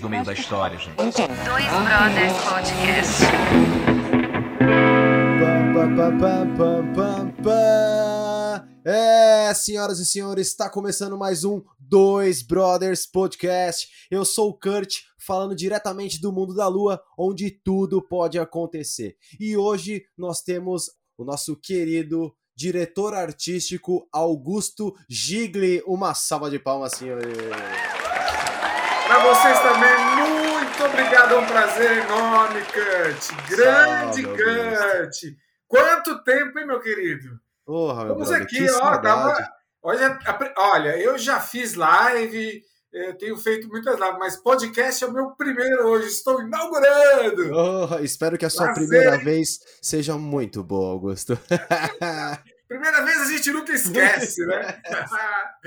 no meio da história, gente. Dois Brothers Podcast. É, senhoras e senhores, está começando mais um Dois Brothers Podcast. Eu sou o Kurt, falando diretamente do mundo da lua, onde tudo pode acontecer. E hoje nós temos o nosso querido diretor artístico Augusto Gigli. Uma salva de palmas, senhores. Para vocês também, muito obrigado, é um prazer enorme, Kurt. Grande Kurt. Quanto tempo, hein, meu querido? Porra, meu Vamos brother, aqui, ó. Tava, olha, olha, eu já fiz live, eu tenho feito muitas lives, mas podcast é o meu primeiro hoje, estou inaugurando. Oh, espero que a sua Prazer, primeira vez seja muito boa, Augusto. Primeira vez a gente nunca esquece, né?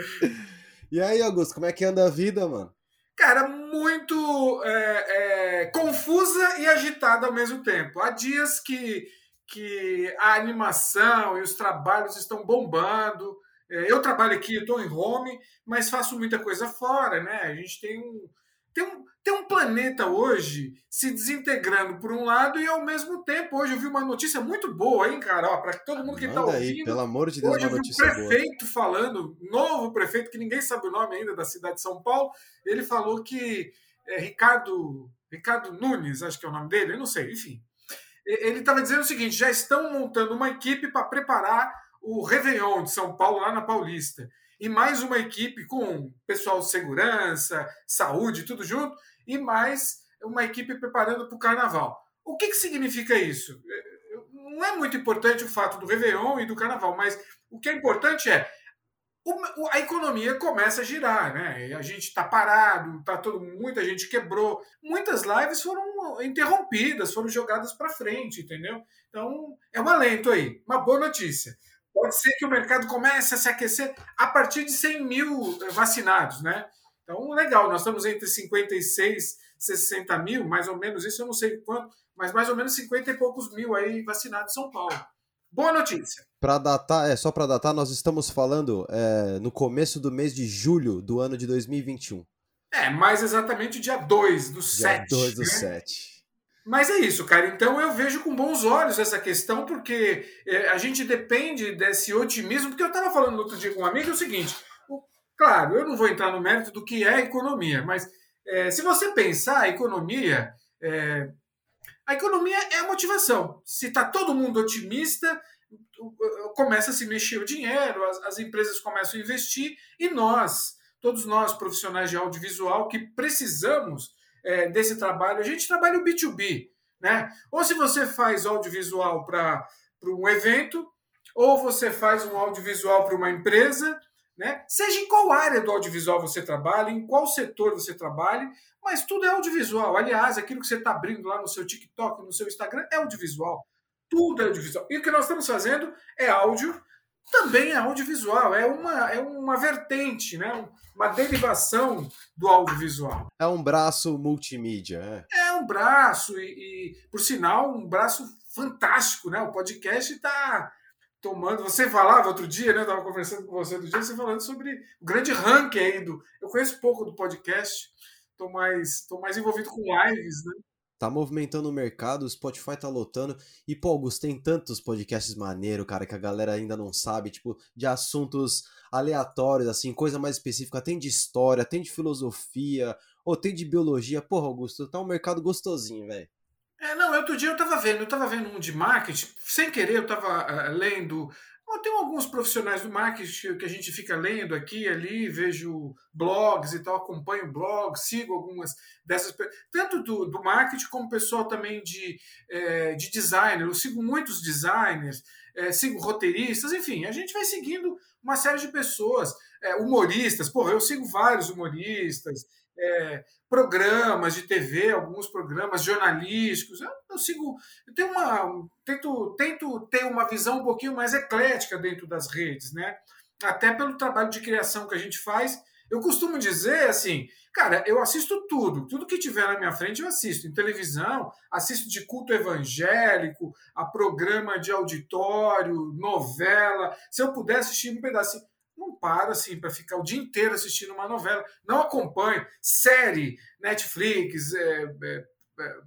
e aí, Augusto, como é que anda a vida, mano? Cara, muito é, é, confusa e agitada ao mesmo tempo. Há dias que, que a animação e os trabalhos estão bombando. É, eu trabalho aqui, estou em home, mas faço muita coisa fora, né? A gente tem um, tem um, tem um planeta hoje se desintegrando por um lado e ao mesmo tempo, hoje eu vi uma notícia muito boa, hein, cara? Para todo mundo que está Manda aí, ouvindo. pelo amor de Deus, Hoje uma eu vi um notícia boa. prefeito falando, novo prefeito, que ninguém sabe o nome ainda da cidade de São Paulo, ele falou que é, Ricardo, Ricardo Nunes, acho que é o nome dele, eu não sei, enfim. Ele estava dizendo o seguinte: já estão montando uma equipe para preparar o Réveillon de São Paulo, lá na Paulista. E mais uma equipe com pessoal de segurança, saúde, tudo junto, e mais uma equipe preparando para o carnaval. O que, que significa isso? não é muito importante o fato do Réveillon e do Carnaval, mas o que é importante é a economia começa a girar, né? A gente está parado, tá todo, muita gente quebrou, muitas lives foram interrompidas, foram jogadas para frente, entendeu? Então é um alento aí, uma boa notícia. Pode ser que o mercado comece a se aquecer a partir de 100 mil eh, vacinados, né? Então, legal, nós estamos entre 56 e 60 mil, mais ou menos isso, eu não sei quanto, mas mais ou menos 50 e poucos mil aí vacinados em São Paulo. Boa notícia. Pra datar, é só pra datar, nós estamos falando é, no começo do mês de julho do ano de 2021. É, mais exatamente dia 2 do Dia 7. 2 do né? 7. Mas é isso, cara. Então eu vejo com bons olhos essa questão, porque é, a gente depende desse otimismo. Porque eu estava falando outro dia com um amigo é o seguinte: claro, eu não vou entrar no mérito do que é economia, mas é, se você pensar, a economia. é, a economia é a motivação. Se está todo mundo otimista, começa a se mexer o dinheiro, as, as empresas começam a investir e nós, todos nós profissionais de audiovisual que precisamos é, desse trabalho, a gente trabalha o B2B, né? Ou se você faz audiovisual para um evento, ou você faz um audiovisual para uma empresa, né? Seja em qual área do audiovisual você trabalha, em qual setor você trabalha, mas tudo é audiovisual. Aliás, aquilo que você está abrindo lá no seu TikTok, no seu Instagram, é audiovisual. Tudo é audiovisual. E o que nós estamos fazendo é áudio, também é audiovisual. É uma, é uma vertente, né? uma derivação do audiovisual. É um braço multimídia, é. É um braço, e, e, por sinal, um braço fantástico. Né? O podcast está tomando. Você falava outro dia, né? Eu estava conversando com você outro dia, você falando sobre o grande ranking aí do. Eu conheço pouco do podcast, estou mais, tô mais envolvido com lives, né? Tá movimentando o mercado, o Spotify tá lotando. E, pô, Augusto, tem tantos podcasts maneiro, cara, que a galera ainda não sabe, tipo, de assuntos aleatórios, assim, coisa mais específica. Tem de história, tem de filosofia, ou tem de biologia. Porra, Augusto, tá um mercado gostosinho, velho. É, não, outro dia eu estava vendo, eu estava vendo um de marketing, sem querer eu estava lendo. Tem alguns profissionais do marketing que a gente fica lendo aqui ali, vejo blogs e tal, acompanho blogs, sigo algumas dessas, tanto do, do marketing como pessoal também de, eh, de designer. Eu sigo muitos designers, eh, sigo roteiristas, enfim, a gente vai seguindo uma série de pessoas, eh, humoristas, porra, eu sigo vários humoristas, eh, programas de TV, alguns programas jornalísticos. Eu, eu sigo, eu tenho uma, tento, tento ter uma visão um pouquinho mais eclética dentro das redes, né? Até pelo trabalho de criação que a gente faz. Eu costumo dizer assim, cara, eu assisto tudo, tudo que tiver na minha frente eu assisto. Em televisão, assisto de culto evangélico, a programa de auditório, novela. Se eu puder assistir um pedacinho. Paro assim para ficar o dia inteiro assistindo uma novela. Não acompanho série, Netflix, é, é, é,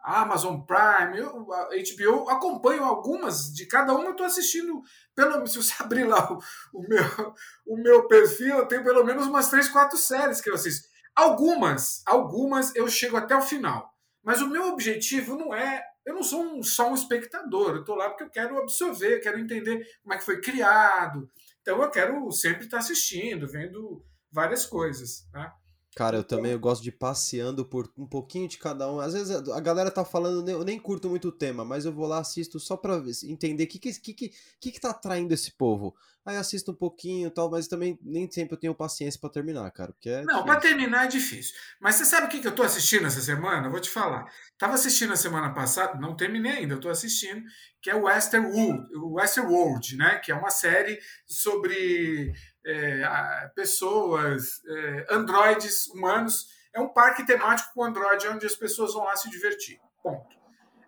Amazon Prime, eu, HBO, acompanho algumas de cada uma. Eu estou assistindo pelo se você abrir lá o, o, meu o meu perfil, eu tenho pelo menos umas três, quatro séries que eu assisto. Algumas, algumas eu chego até o final. Mas o meu objetivo não é eu não sou um, só um espectador, eu estou lá porque eu quero absorver, quero entender como é que foi criado. Então eu quero sempre estar assistindo, vendo várias coisas. Né? Cara, eu também eu gosto de ir passeando por um pouquinho de cada um. Às vezes a galera tá falando, eu nem curto muito o tema, mas eu vou lá, assisto só pra entender o que que, que, que, que tá atraindo esse povo. Aí assisto um pouquinho e tal, mas também nem sempre eu tenho paciência para terminar, cara. Porque é não, para terminar é difícil. Mas você sabe o que, que eu tô assistindo essa semana? Eu vou te falar. Tava assistindo a semana passada, não terminei ainda, eu tô assistindo, que é o Westerworld, o Westerworld, né? Que é uma série sobre é, pessoas, é, androides humanos. É um parque temático com android onde as pessoas vão lá se divertir. Ponto.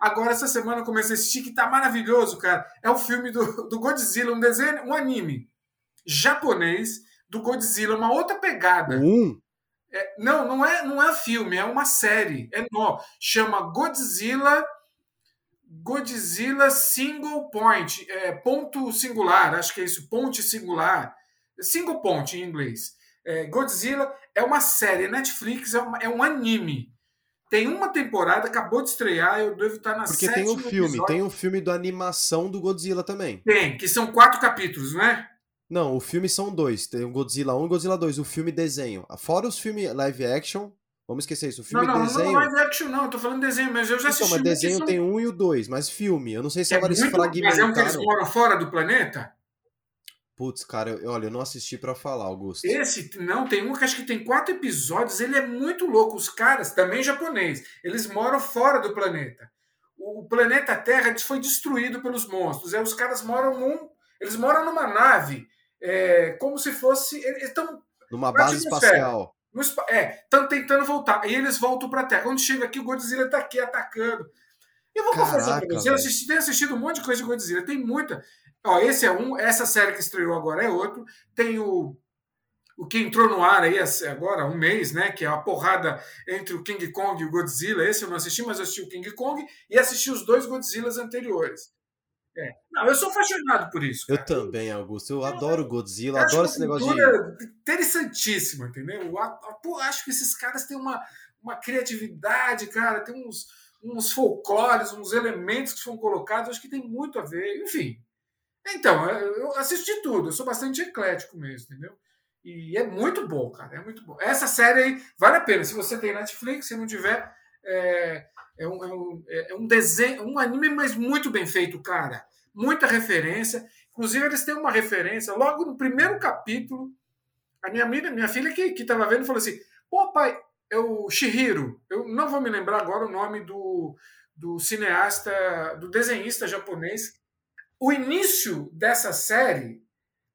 Agora, essa semana eu comecei a assistir, que tá maravilhoso, cara. É o filme do, do Godzilla, um desenho, um anime japonês do Godzilla, uma outra pegada. Um? É, não, não é, não é filme, é uma série. É nó. Chama Godzilla. Godzilla Single Point, é, ponto singular, acho que é isso, ponte singular. Single Point em inglês. É, Godzilla é uma série, Netflix é, uma, é, um anime. Tem uma temporada, acabou de estrear, eu devo estar na Porque tem um filme, episódio. tem um filme da animação do Godzilla também. Tem, que são quatro capítulos, não é? Não, o filme são dois. Tem o Godzilla 1 e Godzilla 2, o filme desenho. Fora os filmes live action, vamos esquecer isso. O filme não, não, desenho. Não, live action não, eu tô falando desenho, mas eu já assisti. Então, mas desenho são... tem um e o dois, mas filme. Eu não sei se é agora eles fragmentaram. Mas é um que eles moram fora do planeta? Putz, cara, eu, olha, eu não assisti para falar, Augusto. Esse, não, tem um que acho que tem quatro episódios, ele é muito louco. Os caras, também japonês, eles moram fora do planeta. O planeta Terra foi destruído pelos monstros. Aí os caras moram num. Eles moram numa nave, é, como se fosse. Eles estão. Numa base espacial. No, é, estão tentando voltar. E eles voltam para a Terra. Quando chega aqui, o Godzilla está aqui atacando. Eu vou Caraca, confessar pra você, eu assisti, tenho assistido um monte de coisa de Godzilla. Tem muita. Ó, esse é um, essa série que estreou agora é outro. Tem o, o que entrou no ar aí agora, um mês, né? Que é a porrada entre o King Kong e o Godzilla. Esse eu não assisti, mas eu assisti o King Kong e assisti os dois Godzillas anteriores. É. Não, eu sou apaixonado por isso. Cara. Eu também, Augusto. Eu, eu adoro Godzilla, eu adoro esse negócio de. Interessantíssimo, entendeu? Eu, acho que esses caras têm uma, uma criatividade, cara, tem uns, uns folclores, uns elementos que foram colocados, acho que tem muito a ver. Enfim, então, eu assisto de tudo, eu sou bastante eclético mesmo, entendeu? E é muito bom, cara, é muito bom. Essa série aí vale a pena. Se você tem Netflix, se não tiver, é, é, um, é, um, é um desenho, um anime, mas muito bem feito, cara. Muita referência. Inclusive, eles têm uma referência logo no primeiro capítulo. A minha, minha, minha filha que estava vendo falou assim: pô, pai, é o Shihiro. Eu não vou me lembrar agora o nome do, do cineasta, do desenhista japonês o início dessa série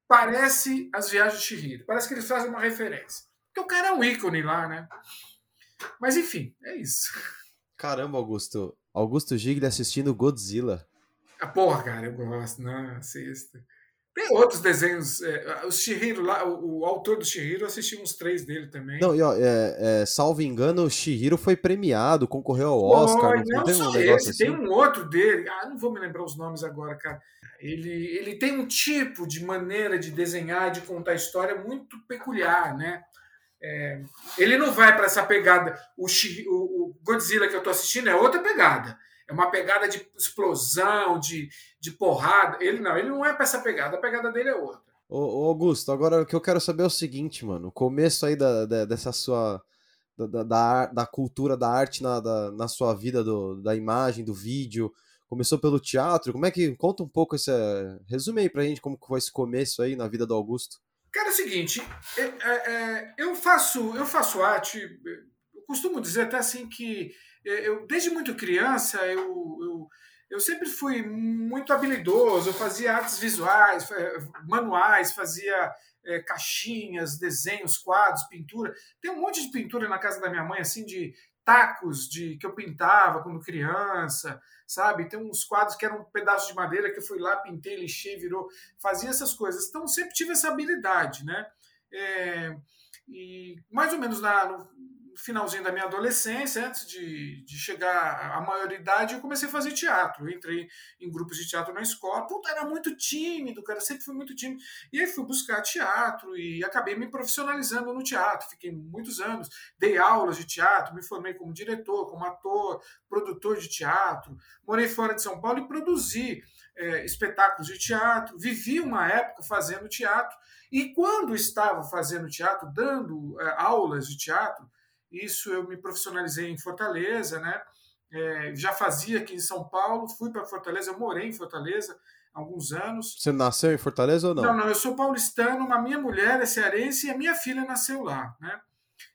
parece as viagens de Chihiro. Parece que eles fazem uma referência. Porque o cara é um ícone lá, né? Mas enfim, é isso. Caramba, Augusto. Augusto Gigli assistindo Godzilla. Ah, porra, cara, eu gosto, não, assista. Tem outros desenhos. É, o Shihiro lá, o, o, autor do Shihiro, eu assisti uns três dele também. Não, e ó, é, é, salvo engano, o Shihiro foi premiado, concorreu ao Oscar. não, não tem um esse, assim? Tem um outro dele. Ah, não vou me lembrar os nomes agora, cara. Ele, ele tem um tipo de maneira de desenhar, de contar história muito peculiar, né? É, ele não vai para essa pegada. O, o, Godzilla que eu tô assistindo é outra pegada. É uma pegada de explosão, de, de porrada. Ele não, ele não é pra essa pegada, a pegada dele é outra. Ô, ô Augusto, agora o que eu quero saber é o seguinte, mano. O começo aí da, da dessa sua. Da, da, da, cultura, da arte na, da, na sua vida, do, da imagem, do vídeo. Começou pelo teatro. Como é que. Conta um pouco. Resume aí pra gente como foi esse começo aí na vida do Augusto. Cara, é o seguinte, é, é, é eu faço eu faço arte, eu costumo dizer até assim que é, eu, desde muito criança, eu, eu, eu sempre fui muito habilidoso, eu fazia artes visuais, manuais, fazia é, caixinhas, desenhos, quadros, pintura. Tem um monte de pintura na casa da minha mãe, assim, de tacos de que eu pintava quando criança, sabe? Tem uns quadros que eram um pedaço de madeira que eu fui lá, pintei, lixei, virou, fazia essas coisas. Então sempre tive essa habilidade, né? É, e mais ou menos na, finalzinho da minha adolescência, antes de, de chegar à maioridade, eu comecei a fazer teatro. Eu entrei em grupos de teatro na escola. Puta, era muito tímido, cara, sempre fui muito tímido. E aí fui buscar teatro e acabei me profissionalizando no teatro. Fiquei muitos anos, dei aulas de teatro, me formei como diretor, como ator, produtor de teatro. Morei fora de São Paulo e produzi é, espetáculos de teatro. Vivi uma época fazendo teatro. E quando estava fazendo teatro, dando é, aulas de teatro, isso eu me profissionalizei em Fortaleza, né? É, já fazia aqui em São Paulo, fui para Fortaleza, eu morei em Fortaleza há alguns anos. Você nasceu em Fortaleza ou não? Não, não, eu sou paulistano, a minha mulher é cearense e a minha filha nasceu lá, né?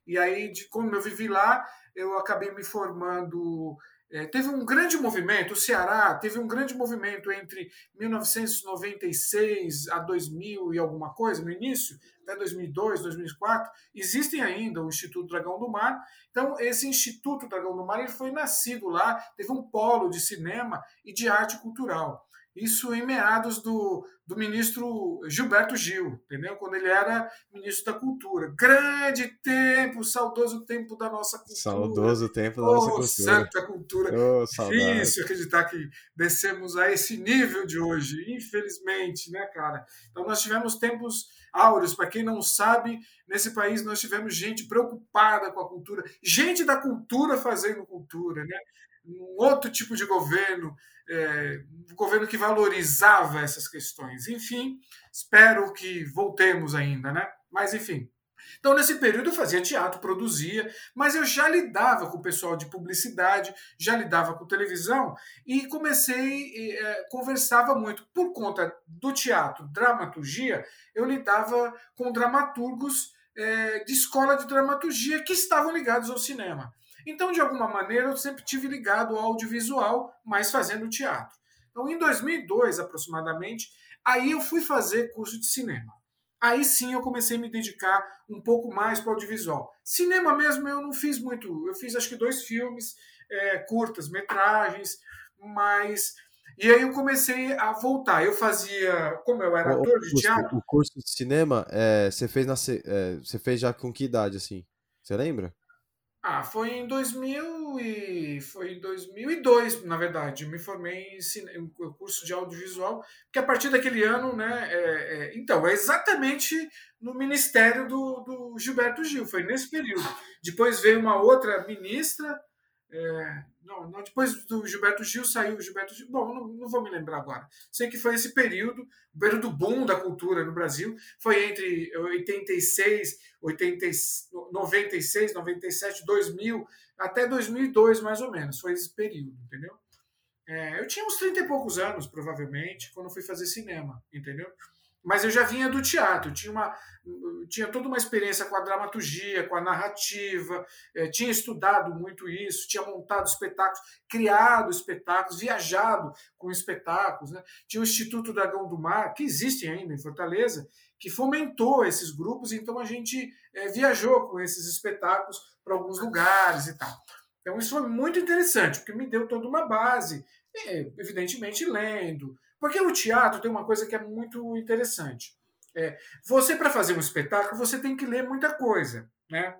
E aí, de, como eu vivi lá, eu acabei me formando é, teve um grande movimento, o Ceará teve um grande movimento entre 1996 a 2000 e alguma coisa, no início, até 2002, 2004. Existem ainda o Instituto Dragão do Mar. Então, esse Instituto Dragão do Mar ele foi nascido lá, teve um polo de cinema e de arte cultural. Isso em meados do, do ministro Gilberto Gil, entendeu? Quando ele era ministro da Cultura. Grande tempo, saudoso tempo da nossa cultura. Saudoso tempo da oh, nossa cultura. Santa cultura. Oh, Difícil acreditar que descemos a esse nível de hoje, infelizmente, né, cara? Então nós tivemos tempos áureos. Para quem não sabe, nesse país nós tivemos gente preocupada com a cultura, gente da cultura fazendo cultura, né? Um outro tipo de governo é, um governo que valorizava essas questões. Enfim, espero que voltemos ainda, né? Mas enfim. Então, nesse período, eu fazia teatro, produzia, mas eu já lidava com o pessoal de publicidade, já lidava com televisão e comecei, é, conversava muito. Por conta do teatro, dramaturgia, eu lidava com dramaturgos é, de escola de dramaturgia que estavam ligados ao cinema. Então, de alguma maneira, eu sempre tive ligado ao audiovisual, mas fazendo teatro. Então, em 2002, aproximadamente, aí eu fui fazer curso de cinema. Aí sim eu comecei a me dedicar um pouco mais para o audiovisual. Cinema mesmo eu não fiz muito. Eu fiz acho que dois filmes, é, curtas, metragens, mas. E aí eu comecei a voltar. Eu fazia. Como eu era ator de teatro. O curso de cinema, é, você, fez na, é, você fez já com que idade, assim? Você lembra? Ah, foi em 2000 e foi em 2002, na verdade. Eu me formei em, cine... em curso de audiovisual, porque a partir daquele ano, né? É, é... então, é exatamente no ministério do, do Gilberto Gil, foi nesse período. Depois veio uma outra ministra, é, não, não, depois do Gilberto Gil saiu o Gilberto Gil. Bom, não, não, vou me lembrar agora. Sei que foi esse período, o período boom da cultura no Brasil. Foi entre 86, 80, 96, 97, 2000, até 2002, mais ou menos. Foi esse período, entendeu? É, eu tinha uns 30 e poucos anos, provavelmente, quando fui fazer cinema, entendeu? Mas eu já vinha do teatro, tinha, uma, tinha toda uma experiência com a dramaturgia, com a narrativa, é, tinha estudado muito isso, tinha montado espetáculos, criado espetáculos, viajado com espetáculos. Né? Tinha o Instituto Dragão do Mar, que existe ainda em Fortaleza, que fomentou esses grupos, então a gente é, viajou com esses espetáculos para alguns lugares e tal. Então isso foi muito interessante, porque me deu toda uma base, é, evidentemente lendo, porque o teatro tem uma coisa que é muito interessante. É, você, para fazer um espetáculo, você tem que ler muita coisa, né?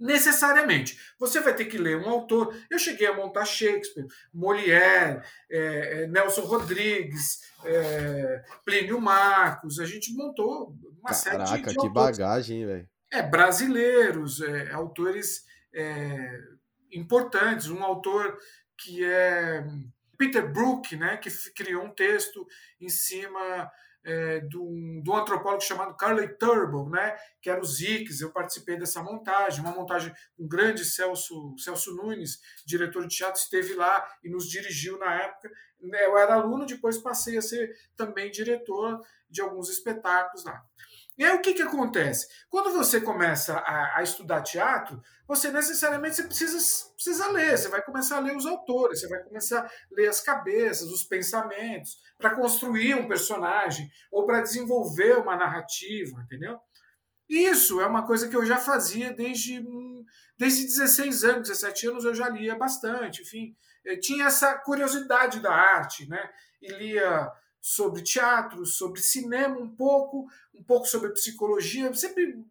Necessariamente. Você vai ter que ler um autor. Eu cheguei a montar Shakespeare, Molière, é, é, Nelson Rodrigues, é, Plínio Marcos. A gente montou uma Caraca, série de, de que autores. bagagem, velho. É, brasileiros, é, autores é, importantes. Um autor que é Peter Brook, né, que criou um texto em cima é, do, do antropólogo chamado Carly Turbo, né, que era o Zix. Eu participei dessa montagem, uma montagem com um grande Celso, Celso Nunes, diretor de teatro, esteve lá e nos dirigiu na época. Eu era aluno, depois passei a ser também diretor de alguns espetáculos lá. E aí o que, que acontece? Quando você começa a, a, estudar teatro, você necessariamente você precisa, precisa ler, você vai começar a ler os autores, você vai começar a ler as cabeças, os pensamentos, para construir um personagem ou para desenvolver uma narrativa, entendeu? Isso é uma coisa que eu já fazia desde, hum, desde 16 anos, 17 anos eu já lia bastante, enfim, tinha essa curiosidade da arte, né? E lia sobre teatro, sobre cinema um pouco, um pouco sobre psicologia, eu sempre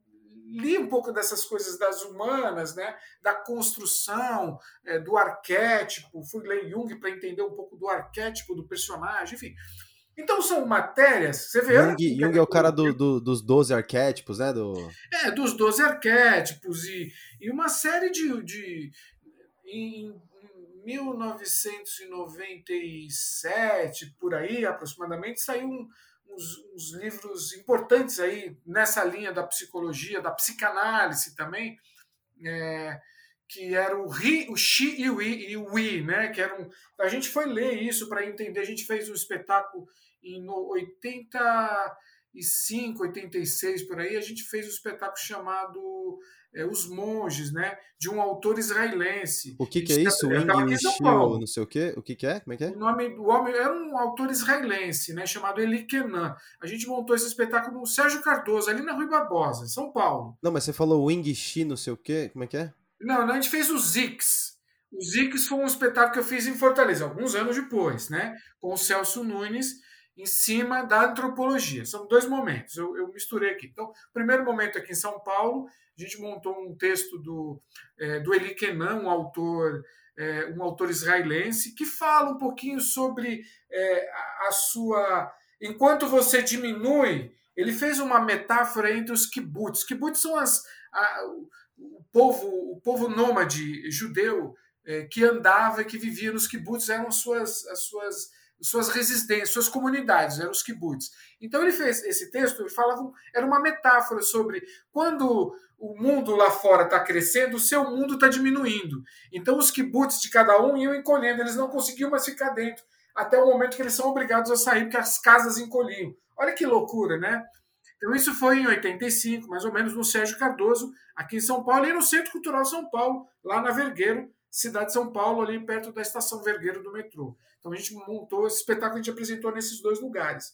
li um pouco dessas coisas das humanas, né? Da construção, é, do arquétipo, fui ler Jung para entender um pouco do arquétipo do personagem, enfim. Então são matérias. Você vê. Jung, Jung é o cara do, do, dos 12 arquétipos, né? Do... É, dos 12 arquétipos e, e uma série de. de em 1997, por aí aproximadamente, saiu um, uns, uns, livros importantes aí nessa linha da psicologia, da psicanálise também. É, que era o ri, o e o i, e o i, né? Que era um, a gente foi ler isso para entender. A gente fez um espetáculo em 85, 86 por aí. A gente fez um espetáculo chamado é, Os Monges, né? De um autor israelense. O que, que é isso? Não sei o quê? O que, que é? Como é que é? O nome do homem era um autor israelense, né? Chamado Eli Kenan. A gente montou esse espetáculo no Sérgio Cardoso, ali na Rui Barbosa, São Paulo. Não, mas você falou Wing Shi, não sei o quê. Como é que é? Não, a gente fez o Zix. O Zix foi um espetáculo que eu fiz em Fortaleza, alguns anos depois, né? Com o Celso Nunes, em cima da antropologia. São dois momentos, eu, eu misturei aqui. Então, primeiro momento aqui em São Paulo, a gente montou um texto do, é, do Eli Kenan, um autor, é, um autor israelense, que fala um pouquinho sobre é, a, a sua. Enquanto você diminui, ele fez uma metáfora entre os kibbutz. Kibbutz são as, a, o povo, o povo nômade judeu é, que andava, que vivia nos kibbutz, eram as suas, as suas, suas residências, suas comunidades, eram os kibbutz. Então ele fez esse texto, ele falava, era uma metáfora sobre quando o mundo lá fora está crescendo, o seu mundo está diminuindo. Então os kibbutz de cada um iam encolhendo, eles não conseguiam mais ficar dentro, até o momento que eles são obrigados a sair, porque as casas encolhiam. Olha que loucura, né? Então, isso foi em 85, mais ou menos, no Sérgio Cardoso, aqui em São Paulo, e no Centro Cultural São Paulo, lá na Vergueiro, cidade de São Paulo, ali perto da estação Vergueiro do metrô. Então, a gente montou esse espetáculo, a gente apresentou nesses dois lugares.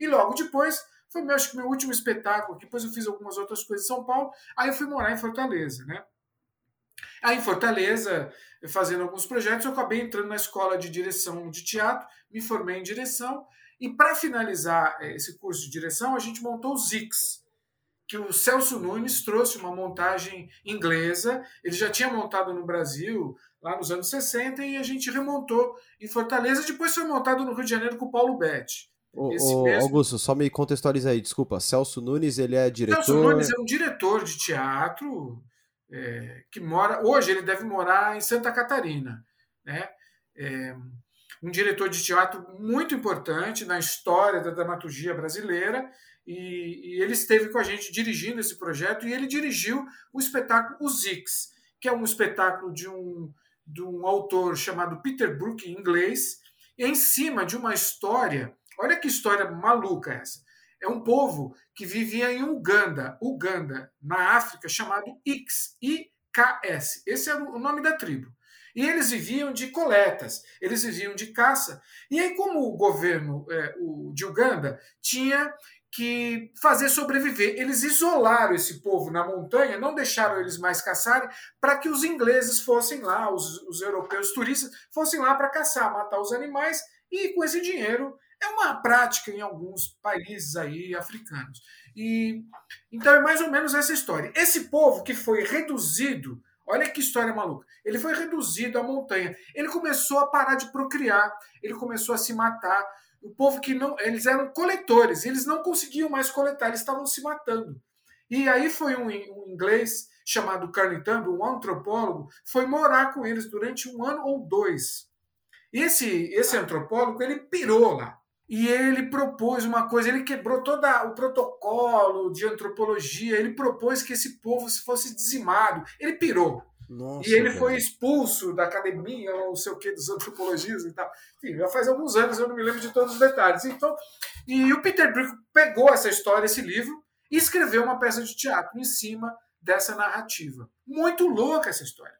E logo depois, foi meu, acho que meu último espetáculo, depois eu fiz algumas outras coisas em São Paulo, aí eu fui morar em Fortaleza, né? Aí em Fortaleza, fazendo alguns projetos, eu acabei entrando na escola de direção de teatro, me formei em direção, e para finalizar eh, esse curso de direção, a gente montou o Zix, que o Celso Nunes trouxe uma montagem inglesa. Ele já tinha montado no Brasil lá nos anos 60 e a gente remontou em Fortaleza. Depois foi montado no Rio de Janeiro com o Paulo Betti. Ô, ô, mesmo... Augusto, só me contextualiza aí, desculpa. Celso Nunes, ele é diretor. Celso Nunes é um diretor de teatro é, que mora. Hoje ele deve morar em Santa Catarina. Né? É, um diretor de teatro muito importante na história da dramaturgia brasileira, e, e, ele esteve com a gente dirigindo esse projeto, e ele dirigiu o espetáculo Os Zix, que é um espetáculo de um, de um autor chamado Peter Brook, em inglês, em cima de uma história. Olha que história maluca essa. É um povo que vivia em Uganda, Uganda, na África, chamado Ix, I-K-S. Esse é o nome da tribo. E eles viviam de coletas, eles viviam de caça. E aí, como o governo é, o, de Uganda tinha que fazer sobreviver, eles isolaram esse povo na montanha, não deixaram eles mais caçarem, para que os ingleses fossem lá, os, os europeus turistas fossem lá para caçar, matar os animais, e com esse dinheiro é uma prática em alguns países aí africanos. E então é mais ou menos essa história. Esse povo que foi reduzido Olha que história maluca. Ele foi reduzido à montanha. Ele começou a parar de procriar. Ele começou a se matar. O povo que não. Eles eram coletores. Eles não conseguiam mais coletar. Eles estavam se matando. E aí foi um, um inglês chamado Carney um antropólogo, foi morar com eles durante um ano ou dois. Esse, esse antropólogo ele pirou lá. E ele propôs uma coisa, ele quebrou todo o protocolo de antropologia, ele propôs que esse povo fosse dizimado. Ele pirou. Nossa, e ele cara. foi expulso da academia, não sei o que, dos antropologistas e tal. Enfim, já faz alguns anos, eu não me lembro de todos os detalhes. Então, e o Peter Brick pegou essa história, esse livro, e escreveu uma peça de teatro em cima dessa narrativa. Muito louca essa história.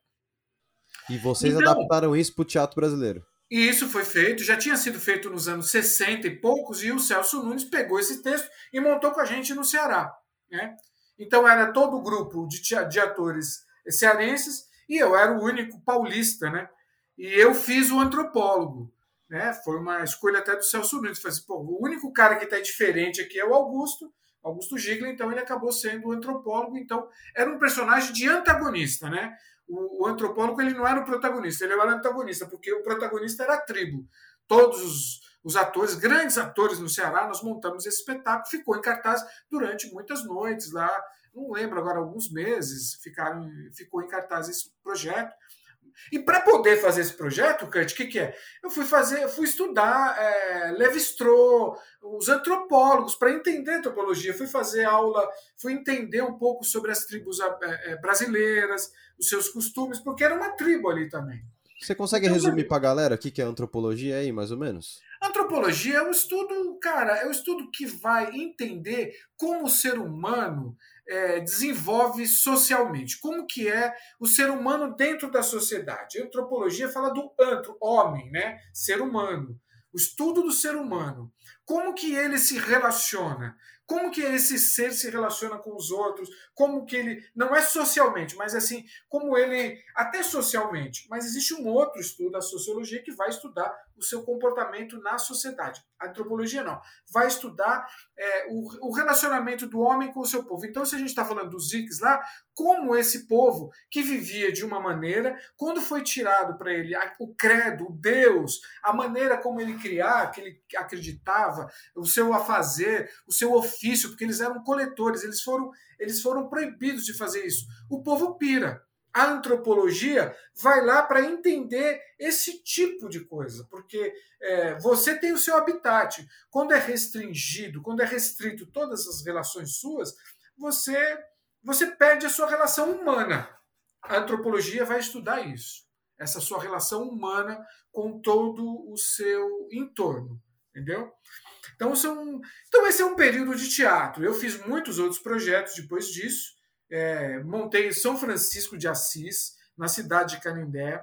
E vocês então, adaptaram isso para o teatro brasileiro? E isso foi feito, já tinha sido feito nos anos 60 e poucos, e o Celso Nunes pegou esse texto e montou com a gente no Ceará. Né? Então era todo o grupo de, de atores cearenses e eu era o único paulista, né? E eu fiz o antropólogo. Né? Foi uma escolha até do Celso Nunes. Falei assim, o único cara que está diferente aqui é o Augusto, Augusto Gigli, então ele acabou sendo o antropólogo. Então era um personagem de antagonista, né? O, o antropólogo ele não era o protagonista, ele era o antagonista, porque o protagonista era a tribo. Todos os, os atores, grandes atores no Ceará, nós montamos esse espetáculo, ficou em cartaz durante muitas noites lá, não lembro agora, alguns meses, ficaram, ficou em cartaz esse projeto. E para poder fazer esse projeto, Kurt, o que, que é? Eu fui fazer, fui estudar é, Levi-Strauss, os antropólogos, para entender antropologia. Fui fazer aula, fui entender um pouco sobre as tribos é, é brasileiras, os seus costumes, porque era uma tribo ali também. Você consegue então, resumir para a galera o que, que é antropologia aí, mais ou menos? Antropologia é um estudo, cara, é um estudo que vai entender como o ser humano é, desenvolve socialmente. Como que é o ser humano dentro da sociedade? A antropologia fala do antro, homem, né? Ser humano. O estudo do ser humano. Como que ele se relaciona? Como que esse ser se relaciona com os outros? Como que ele não é socialmente, mas assim, como ele até socialmente, mas existe um outro estudo da sociologia que vai estudar o seu comportamento na sociedade. Antropologia não. Vai estudar é, o, o, relacionamento do homem com o seu povo. Então, se a gente está falando dos Zics lá, como esse povo que vivia de uma maneira, quando foi tirado para ele o credo, o Deus, a maneira como ele criar, que ele acreditava, o seu afazer, o seu ofício, porque eles eram coletores, eles foram, eles foram proibidos de fazer isso. O povo pira a antropologia vai lá para entender esse tipo de coisa, porque é, você tem o seu habitat. Quando é restringido, quando é restrito todas as relações suas, você você perde a sua relação humana. A antropologia vai estudar isso, essa sua relação humana com todo o seu entorno, entendeu? Então, são, então esse é um período de teatro. Eu fiz muitos outros projetos depois disso é, montei São Francisco de Assis, na cidade de Canindé,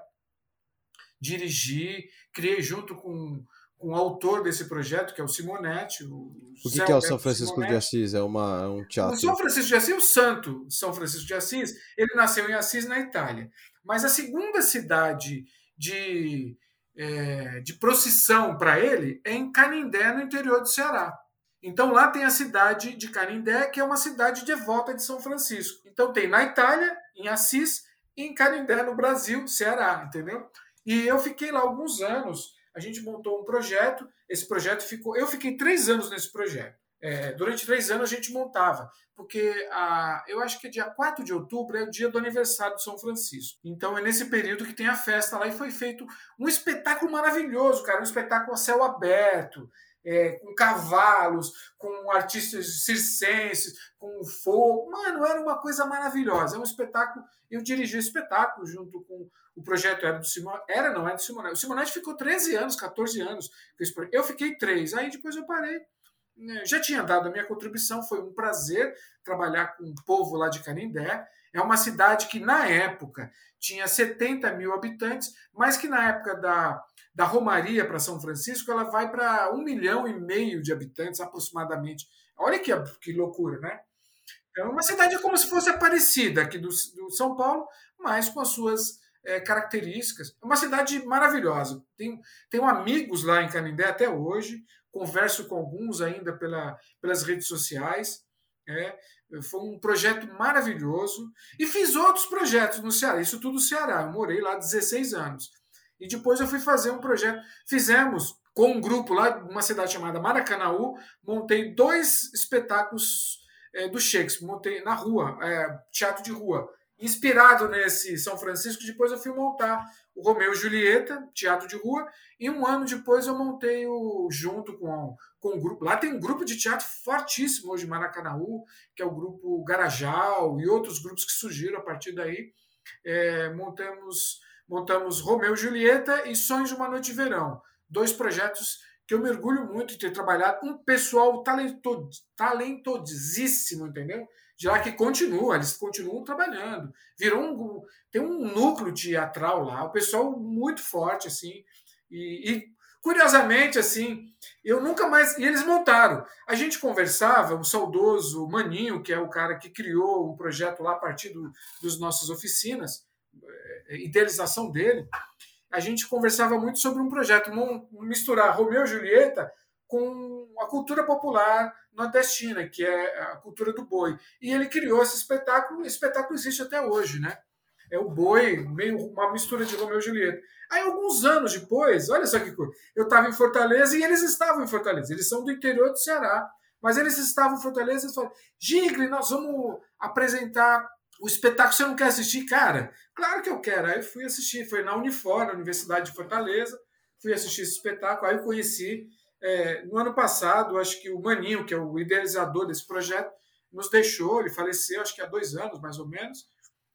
dirigi, criei junto com, com o autor desse projeto, que é o Simonetti. O, o que, que, é o São Francisco Simonetti. de Assis? É, uma, é um teatro? O São Francisco de Assis é o santo São Francisco de Assis. Ele nasceu em Assis, na Itália. Mas a segunda cidade de, é, de procissão para ele é em Canindé, no interior do Ceará. Então lá tem a cidade de Canindé, que é uma cidade devota de São Francisco. Então tem na Itália, em Assis, e em Canindé, no Brasil, Ceará, entendeu? E eu fiquei lá alguns anos. A gente montou um projeto. Esse projeto ficou. Eu fiquei três anos nesse projeto. É, durante três anos a gente montava, porque a, eu acho que dia 4 de outubro é o dia do aniversário de São Francisco. Então é nesse período que tem a festa lá e foi feito um espetáculo maravilhoso, cara, um espetáculo a céu aberto é, com cavalos, com artistas circenses, com fogo. Mano, era uma coisa maravilhosa. É um espetáculo. Eu dirigi o espetáculo junto com o projeto era do Simonetti. Era, não, era do Simonetti. O Simonetti ficou 13 anos, 14 anos. Eu fiquei 3. Aí depois eu parei. Né, já tinha dado a minha contribuição, foi um prazer trabalhar com o povo lá de Canindé. É uma cidade que, na época, tinha 70 mil habitantes, mas que na época da, da Romaria para São Francisco, ela vai para um milhão e meio de habitantes aproximadamente. Olha que, que loucura, né? Então, uma cidade é como se fosse a Aparecida aqui do, do São Paulo, mas com as suas é, características. É uma cidade maravilhosa. Tenho, tenho amigos lá em Canindé até hoje, converso com alguns ainda pela, pelas redes sociais. É, foi um projeto maravilhoso. E fiz outros projetos no Ceará, isso tudo no Ceará. Eu morei lá 16 anos. E depois eu fui fazer um projeto. Fizemos com um grupo lá, uma cidade chamada Maracanaú, montei dois espetáculos é, do Shakespeare, montei na rua, é, teatro de rua. Inspirado nesse São Francisco, depois eu fui montar o Romeu e Julieta, teatro de rua, e um ano depois eu montei o junto com, com o grupo. Lá tem um grupo de teatro fortíssimo hoje Maracanaú, que é o grupo Garajal e outros grupos que surgiram a partir daí. É, montamos montamos Romeu e Julieta e Sonhos de uma Noite de Verão. Dois projetos que eu mergulho muito em ter trabalhado. Um pessoal talento, talentosíssimo, entendeu? De lá que continua, eles continuam trabalhando. Virou um. Tem um núcleo teatral lá, o pessoal muito forte, assim. E, e Curiosamente, assim, eu nunca mais. E eles montaram. A gente conversava, o saudoso Maninho, que é o cara que criou um projeto lá a partir do, dos nossas oficinas, idealização dele. A gente conversava muito sobre um projeto, misturar Romeu e Julieta com a cultura popular nordestina, que é a cultura do boi. E ele criou esse espetáculo, esse espetáculo existe até hoje, né? É o boi, meio uma mistura de Romeu e Julieta. Aí, alguns anos depois, olha só que coisa, eu estava em Fortaleza e eles estavam em Fortaleza. Eles são do interior do Ceará, mas eles estavam em Fortaleza e falaram: Gigli, nós vamos apresentar o espetáculo. Você não quer assistir? Cara, claro que eu quero. Aí eu fui assistir. Foi na Unifor, na Universidade de Fortaleza. Fui assistir esse espetáculo. Aí eu conheci, é, no ano passado, acho que o Maninho, que é o idealizador desse projeto, nos deixou. Ele faleceu, acho que há dois anos, mais ou menos.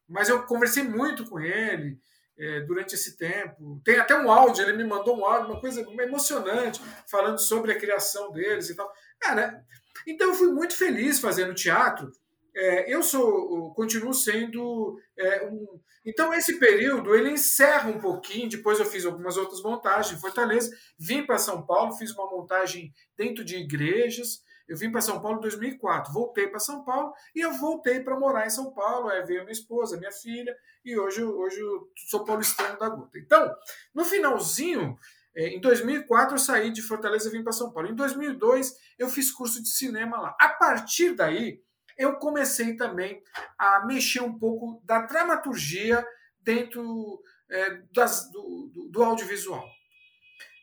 Mas eu conversei muito com ele é, durante esse tempo. Tem até um áudio, ele me mandou um áudio, uma coisa emocionante, falando sobre a criação deles e tal. Cara, então eu fui muito feliz fazendo teatro. É, eu sou, continuo sendo é, um. Então esse período ele encerra um pouquinho. Depois eu fiz algumas outras montagens em Fortaleza, vim para São Paulo, fiz uma montagem dentro de igrejas. Eu vim para São Paulo em 2004, voltei para São Paulo e eu voltei para morar em São Paulo. Aí veio minha esposa, minha filha, e hoje, hoje eu sou paulistano da gota. Então, no finalzinho, é, em 2004 eu saí de Fortaleza e vim para São Paulo. Em 2002 eu fiz curso de cinema lá. A partir daí, eu comecei também a mexer um pouco da dramaturgia dentro é, das, do, do, do audiovisual.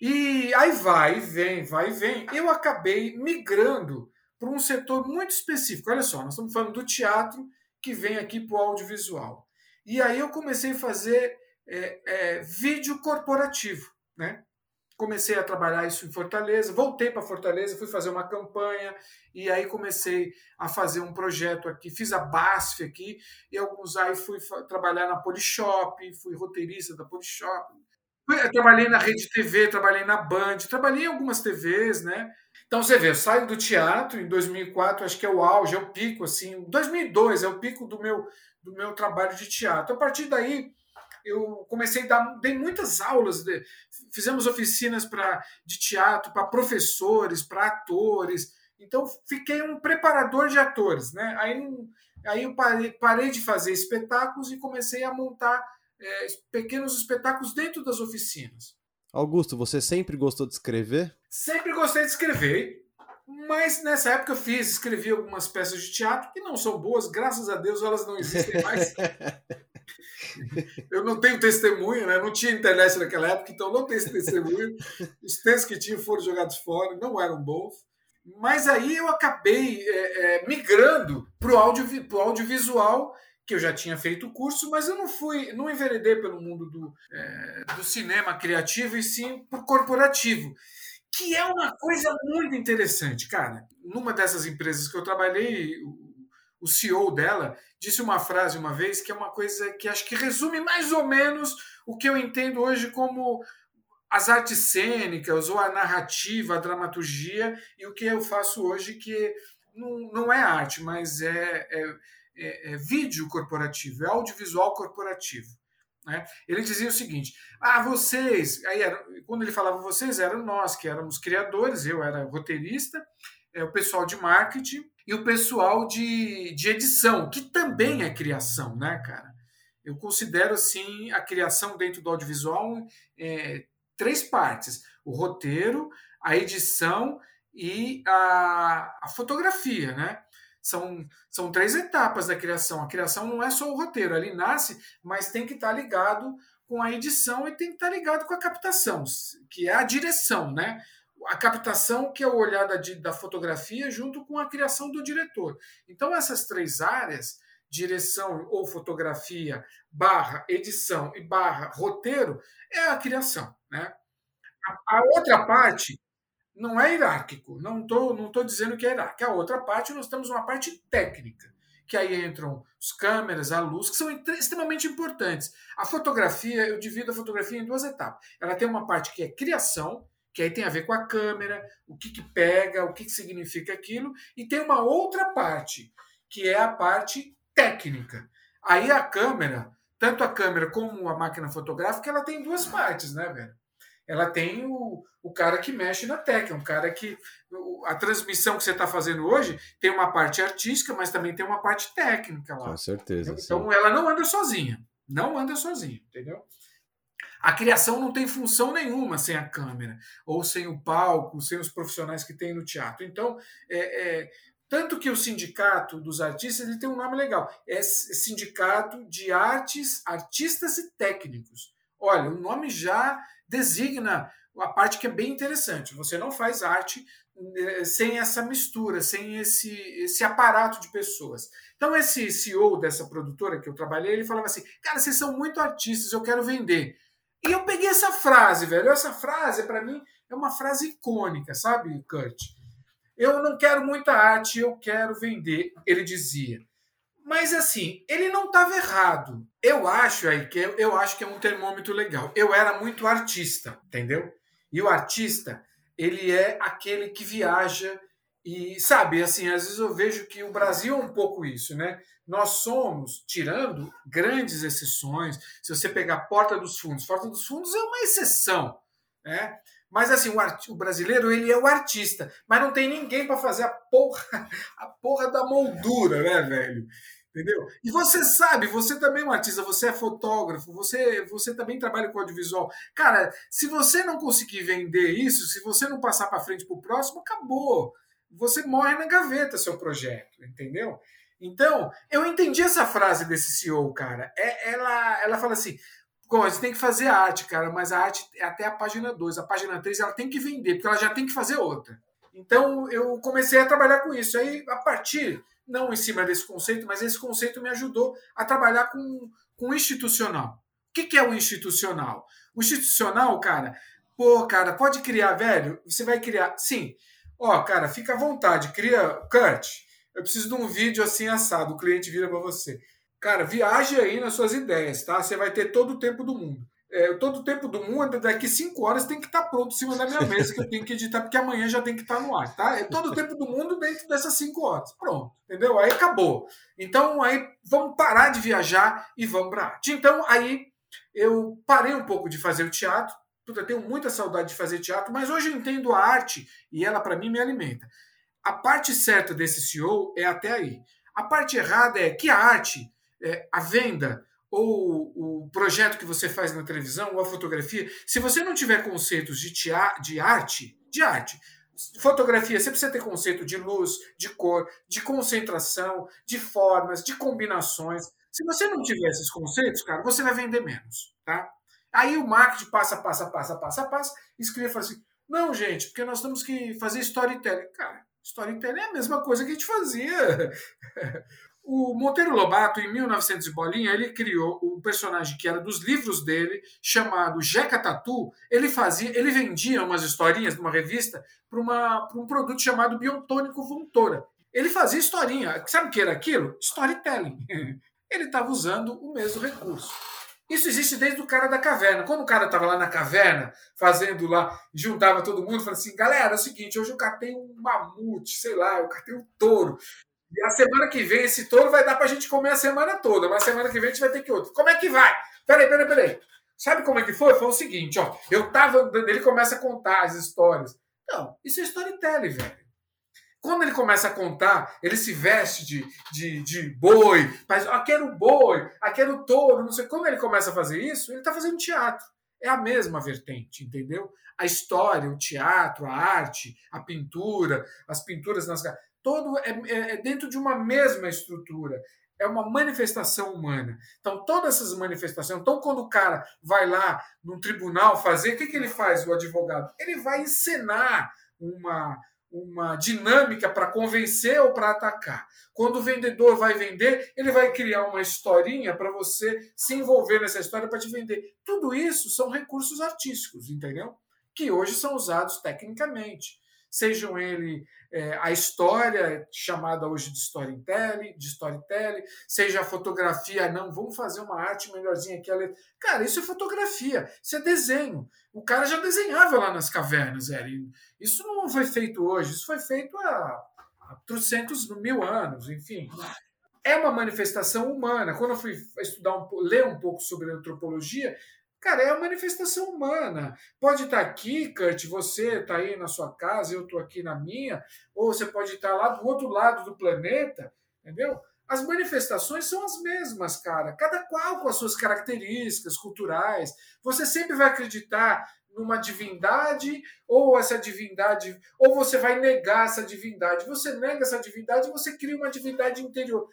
E aí vai vem, vai vem. Eu acabei migrando para um setor muito específico. Olha só, nós estamos falando do teatro que vem aqui para o audiovisual. E aí eu comecei a fazer é, é, vídeo corporativo. Né? Comecei a trabalhar isso em Fortaleza, voltei para Fortaleza, fui fazer uma campanha, e aí comecei a fazer um projeto aqui, fiz a BASF aqui, e alguns aí fui trabalhar na Polishop, fui roteirista da Polishop, trabalhei na Rede TV, trabalhei na Band, trabalhei em algumas TVs, né? Então você vê, eu saio do teatro em 2004, acho que é o auge, é o pico, assim. 2002 é o pico do meu, do meu trabalho de teatro. A partir daí, eu comecei a dar, dei muitas aulas, de, fizemos oficinas pra, de teatro para professores, para atores. Então, fiquei um preparador de atores, né? Aí, aí eu parei, parei de fazer espetáculos e comecei a montar é, pequenos espetáculos dentro das oficinas. Augusto, você sempre gostou de escrever? Sempre gostei de escrever, mas nessa época eu fiz, escrevi algumas peças de teatro que não são boas, graças a Deus elas não existem mais. eu não tenho testemunho, né? não tinha internet naquela época, então não tenho esse testemunho. Os textos que tinham foram jogados fora, não eram bons. Mas aí eu acabei é, é, migrando para o audio, audiovisual que eu já tinha feito o curso, mas eu não fui, não enveredei pelo mundo do, é, do cinema criativo e sim por corporativo, que é uma coisa muito interessante, cara. Numa dessas empresas que eu trabalhei, o, CEO dela disse uma frase uma vez que é uma coisa que acho que resume mais ou menos o que eu entendo hoje como as artes cênicas, ou a narrativa, a dramaturgia, e o que eu faço hoje, que não, não é arte, mas é, é é, é, vídeo corporativo, é audiovisual corporativo. Né? Ele dizia o seguinte: ah, vocês, aí era, quando ele falava vocês, eram nós que éramos criadores, eu era roteirista, é, o pessoal de marketing e o pessoal de, de edição, que também é criação, né, cara? Eu considero assim a criação dentro do audiovisual é, três partes: o roteiro, a edição e a, a fotografia, né? São, são três etapas da criação. A criação não é só o roteiro, ali nasce, mas tem que estar ligado com a edição e tem que estar ligado com a captação, que é a direção, né? A captação, que é o olhar da, da fotografia, junto com a criação do diretor. Então, essas três áreas, direção ou fotografia, barra edição e barra roteiro, é a criação. Né? A, a outra parte não é hierárquico. Não estou não tô dizendo que é hierárquico. A outra parte, nós temos uma parte técnica, que aí entram as câmeras, a luz, que são extremamente importantes. A fotografia, eu divido a fotografia em duas etapas. Ela tem uma parte que é criação, que aí tem a ver com a câmera, o que, que pega, o que, que significa aquilo, e tem uma outra parte, que é a parte técnica. Aí a câmera, tanto a câmera como a máquina fotográfica, ela tem duas partes, né, velho? ela tem o, o cara que mexe na técnica, um cara que. A transmissão que você está fazendo hoje tem uma parte artística, mas também tem uma parte técnica lá. Com certeza. Então sim. ela não anda sozinha. Não anda sozinha, entendeu? A criação não tem função nenhuma sem a câmera, ou sem o palco, sem os profissionais que tem no teatro. Então, é, é, tanto que o sindicato dos artistas ele tem um nome legal: é Sindicato de Artes, Artistas e Técnicos. Olha, o nome já designa a parte que é bem interessante. Você não faz arte eh, sem essa mistura, sem esse, esse aparato de pessoas. Então, esse CEO dessa produtora que eu trabalhei, ele falava assim: Cara, vocês são muito artistas, eu quero vender. E eu peguei essa frase, velho. Essa frase, para mim, é uma frase icônica, sabe, Kurt? Eu não quero muita arte, eu quero vender, ele dizia. Mas assim, ele não estava errado. Eu acho aí que eu acho que é um termômetro legal. Eu era muito artista, entendeu? E o artista, ele é aquele que viaja e, sabe, assim, às vezes eu vejo que o Brasil é um pouco isso, né? Nós somos, tirando grandes exceções, se você pegar Porta dos Fundos, Porta dos Fundos é uma exceção, né? Mas assim, o, art... o brasileiro, ele é o artista, mas não tem ninguém para fazer a porra, a porra da moldura, né, velho? Entendeu? E você sabe, você também é um artista, você é fotógrafo, você, você também trabalha com audiovisual. Cara, se você não conseguir vender isso, se você não passar para frente para o próximo, acabou. Você morre na gaveta seu projeto, entendeu? Então, eu entendi essa frase desse CEO, cara. É, ela, ela fala assim: você tem que fazer arte, cara, mas a arte é até a página 2. A página 3 ela tem que vender, porque ela já tem que fazer outra. Então, eu comecei a trabalhar com isso. Aí, a partir não em cima desse conceito, mas esse conceito me ajudou a trabalhar com, com institucional. O que, que é o institucional? O institucional, cara, pô, cara, pode criar, velho? Você vai criar. Sim. Ó, cara, fica à vontade, cria. Kurt, eu preciso de um vídeo assim assado, o cliente vira para você. Cara, viaje aí nas suas ideias, tá? Você vai ter todo o tempo do mundo é, todo o tempo do mundo, daqui cinco horas tem que estar tá pronto em cima da minha mesa, que eu tenho que editar, porque amanhã já tem que estar tá no ar, tá? É todo o tempo do mundo dentro dessas cinco horas. Pronto, entendeu? Aí acabou. Então, aí vamos parar de viajar e vamos para arte. Então, aí eu parei um pouco de fazer o teatro, eu tenho muita saudade de fazer teatro, mas hoje eu entendo a arte e ela, para mim, me alimenta. A parte certa desse CEO é até aí. A parte errada é que a arte, é, a venda, ou o projeto que você faz na televisão, ou a fotografia, se você não tiver conceitos de, teatro, de arte, de arte, fotografia, você precisa ter conceito de luz, de cor, de concentração, de formas, de combinações. Se você não tiver esses conceitos, cara, você vai vender menos, tá? Aí o marketing passa, passa, passa, passa, passa, e escreve e fala assim, não, gente, porque nós temos que fazer storytelling. Cara, storytelling é a mesma coisa que a gente fazia O Monteiro Lobato, em 1900 bolinha, ele criou um personagem que era dos livros dele, chamado Jeca Tatu. Ele fazia, ele vendia umas historinhas numa revista para um produto chamado Biotônico Vontora. Ele fazia historinha. Sabe o que era aquilo? Storytelling. Ele estava usando o mesmo recurso. Isso existe desde o cara da caverna. Quando o cara estava lá na caverna, fazendo lá, juntava todo mundo, falava assim: galera, é o seguinte, hoje eu catei um mamute, sei lá, eu catei um touro. E a semana que vem, esse touro vai dar pra gente comer a semana toda, mas semana que vem a gente vai ter que outro. Como é que vai? Peraí, peraí, peraí. Sabe como é que foi? Foi o seguinte, ó. Eu tava. Ele começa a contar as histórias. Não, isso é storytelling, velho. Quando ele começa a contar, ele se veste de, de, de boi, faz, ah, quero boi, ah, quero touro, não sei. Quando ele começa a fazer isso, ele está fazendo teatro. É a mesma vertente, entendeu? A história, o teatro, a arte, a pintura, as pinturas nas todo é, é, é dentro de uma mesma estrutura é uma manifestação humana. Então, todas essas manifestações. Então, quando o cara vai lá no tribunal fazer, o que, que ele faz, o advogado? Ele vai encenar uma, uma dinâmica para convencer ou para atacar. Quando o vendedor vai vender, ele vai criar uma historinha para você se envolver nessa história para te vender. Tudo isso são recursos artísticos, entendeu? Que hoje são usados tecnicamente sejam ele é, a história chamada hoje de storytelling, de storytelling, seja a fotografia, não, vamos fazer uma arte melhorzinha aqui. Cara, isso é fotografia, isso é desenho. O cara já desenhava lá nas cavernas, Eri. Isso não foi feito hoje, isso foi feito há, há 300 mil anos, enfim. É uma manifestação humana. Quando eu fui estudar um, ler um pouco sobre antropologia, Cara, é a manifestação humana. Pode estar aqui, Kurt, você está aí na sua casa, eu estou aqui na minha, ou você pode estar lá do outro lado do planeta, entendeu? As manifestações são as mesmas, cara. Cada qual com as suas características culturais. Você sempre vai acreditar numa divindade, ou essa divindade, ou você vai negar essa divindade. Você nega essa divindade, você cria uma divindade interior.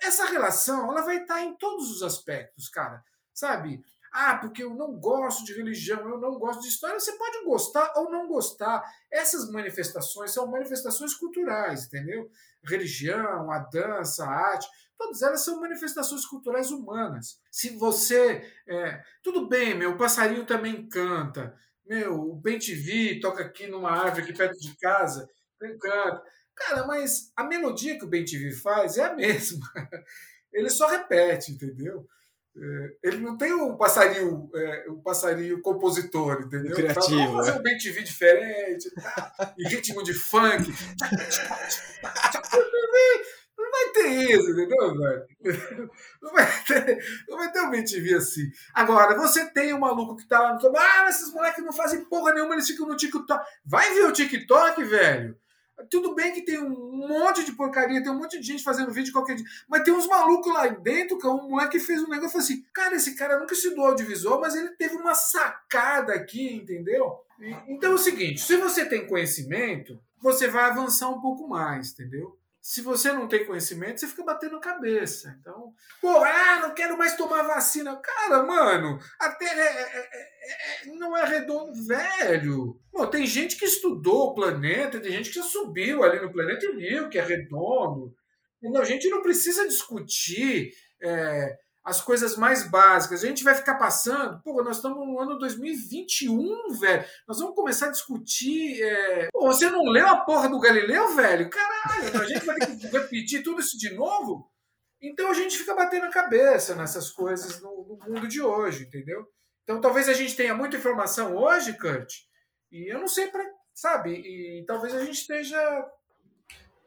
Essa relação, ela vai estar em todos os aspectos, cara. Sabe? Ah, porque eu não gosto de religião, eu não gosto de história. Você pode gostar ou não gostar. Essas manifestações são manifestações culturais, entendeu? Religião, a dança, a arte, todas elas são manifestações culturais humanas. Se você. É, tudo bem, meu, passarinho também canta. Meu, o Ben toca aqui numa árvore aqui perto de casa, canta. Cara, mas a melodia que o Ben faz é a mesma. Ele só repete, entendeu? É, ele não tem um passarinho, é, um passarinho compositor, entendeu? Criativo. Vamos fazer né? um bem TV diferente, tá? ritmo de funk. Não vai ter isso, entendeu, velho? Não vai ter, não vai ter um BTV assim. Agora, você tem um maluco que tá lá no. Ah, esses moleques não fazem porra nenhuma, eles ficam no TikTok. Vai ver o TikTok, velho. Tudo bem que tem um monte de porcaria, tem um monte de gente fazendo vídeo qualquer dia, mas tem uns malucos lá dentro, que é um moleque que fez um negócio assim, cara, esse cara nunca estudou audiovisual, mas ele teve uma sacada aqui, entendeu? Então é o seguinte, se você tem conhecimento, você vai avançar um pouco mais, entendeu? Se você não tem conhecimento, você fica batendo a cabeça. Então, pô, ah, não quero mais tomar vacina. Cara, mano, a Terra é, é, é, não é redondo, velho. Pô, tem gente que estudou o planeta, tem gente que subiu ali no planeta e viu que é redondo. Entendeu? A gente não precisa discutir as coisas mais básicas. A gente vai ficar passando. Pô, nós estamos no ano 2021, velho. Nós vamos começar a discutir. É... Pô, você não leu a porra do Galileu, velho? Caralho, a gente vai ter que repetir tudo isso de novo? Então a gente fica batendo a cabeça nessas coisas no, no mundo de hoje, entendeu? Então talvez a gente tenha muita informação hoje, Kurt, e eu não sei para. Sabe? E talvez a gente esteja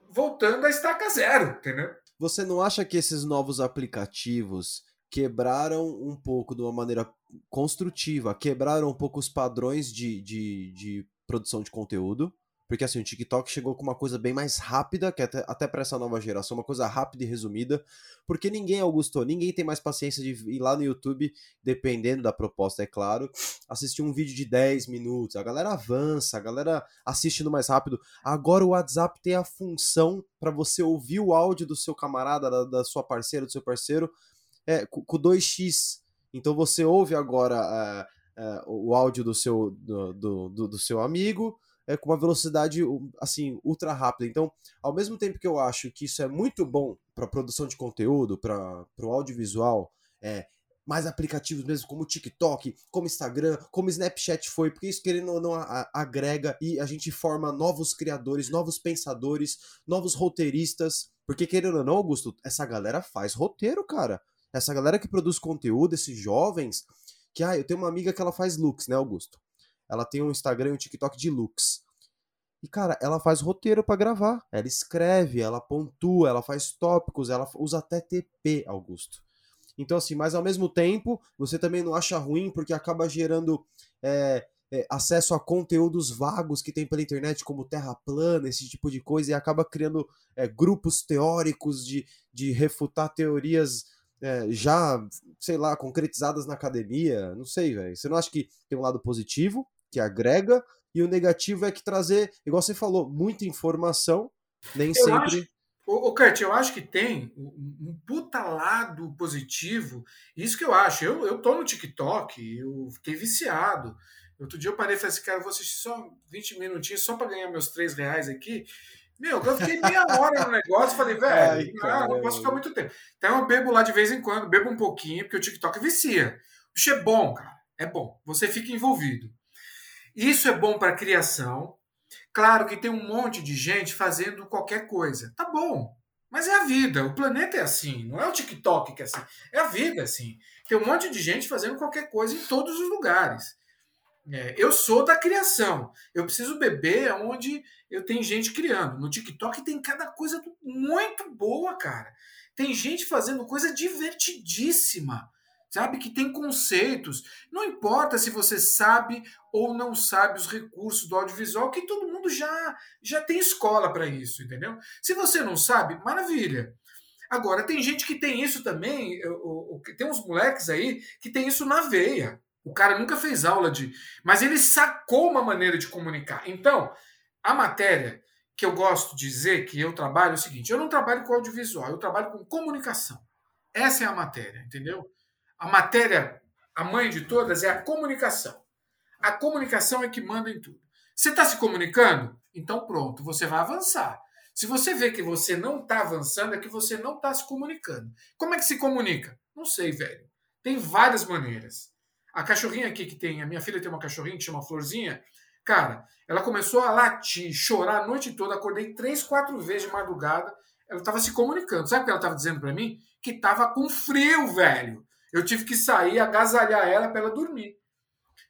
voltando a estaca zero, entendeu? Você não acha que esses novos aplicativos quebraram um pouco de uma maneira construtiva, quebraram um pouco os padrões de, de, de produção de conteúdo. Porque assim, o TikTok chegou com uma coisa bem mais rápida, que até, até para essa nova geração, uma coisa rápida e resumida. Porque ninguém, Augusto, ninguém tem mais paciência de ir lá no YouTube, dependendo da proposta, é claro, assistir um vídeo de 10 minutos. A galera avança, a galera assistindo mais rápido. Agora o WhatsApp tem a função para você ouvir o áudio do seu camarada, da, da sua parceira, do seu parceiro, é, com, 2x. Então você ouve agora é, é, o áudio do seu, do, do, do seu amigo é, com uma velocidade assim ultra rápida. Então, ao mesmo tempo que eu acho que isso é muito bom para produção de conteúdo, para o audiovisual, é, mais aplicativos mesmo, como TikTok, como Instagram, como Snapchat foi, porque isso querendo ou não agrega e a gente forma novos criadores, novos pensadores, novos roteiristas. Porque querendo ou não, Augusto, essa galera faz roteiro, cara. Essa galera que produz conteúdo, esses jovens, que ah, eu tenho uma amiga que ela faz looks, né, Augusto? Ela tem um Instagram e um TikTok de looks. E, cara, ela faz roteiro para gravar. Ela escreve, ela pontua, ela faz tópicos, ela usa até TP, Augusto. Então, assim, mas ao mesmo tempo, você também não acha ruim porque acaba gerando é, é, acesso a conteúdos vagos que tem pela internet, como Terra plana, esse tipo de coisa, e acaba criando é, grupos teóricos de, de refutar teorias é, já, sei lá, concretizadas na academia. Não sei, velho. Você não acha que tem um lado positivo, que agrega, e o negativo é que trazer, igual você falou, muita informação, nem eu sempre. Acho... Ô, Kurt, eu acho que tem um, puta lado positivo. Isso que eu acho. Eu, eu tô no TikTok, eu fiquei viciado. Outro dia eu parei e falei assim, cara, eu vou assistir só 20 minutinhos só para ganhar meus 3 reais aqui. Meu, eu fiquei meia hora no negócio, falei, velho, não, não posso ficar muito tempo. Então eu bebo lá de vez em quando, bebo um pouquinho, porque o TikTok vicia. O bicho é bom, cara. É bom. Você fica envolvido. Isso é bom para criação. Claro que tem um monte de gente fazendo qualquer coisa. Tá bom. Mas é a vida. O planeta é assim. Não é o TikTok que é assim. É a vida assim. Tem um monte de gente fazendo qualquer coisa em todos os lugares. É, eu sou da criação. Eu preciso beber onde eu tenho gente criando. No TikTok tem cada coisa muito boa, cara. Tem gente fazendo coisa divertidíssima. sabe? Que tem conceitos. Não importa se você sabe ou não sabe os recursos do audiovisual, que todo mundo já, já tem escola para isso, entendeu? Se você não sabe, maravilha. Agora, tem gente que tem isso também, tem uns moleques aí que tem isso na veia. O cara nunca fez aula de. Mas ele sacou uma maneira de comunicar. Então, a matéria que eu gosto de dizer que eu trabalho é o seguinte: eu não trabalho com audiovisual, eu trabalho com comunicação. Essa é a matéria, entendeu? A matéria, a mãe de todas, é a comunicação. A comunicação é que manda em tudo. Você está se comunicando? Então pronto, você vai avançar. Se você vê que você não está avançando, é que você não está se comunicando. Como é que se comunica? Não sei, velho. Tem várias maneiras. A cachorrinha aqui que tem, a minha filha tem uma cachorrinha que chama Florzinha. Cara, ela começou a latir, chorar a noite toda. Acordei três, quatro vezes de madrugada. Ela estava se comunicando. Sabe o que ela estava dizendo para mim? Que estava com frio, velho. Eu tive que sair, agasalhar ela para ela dormir.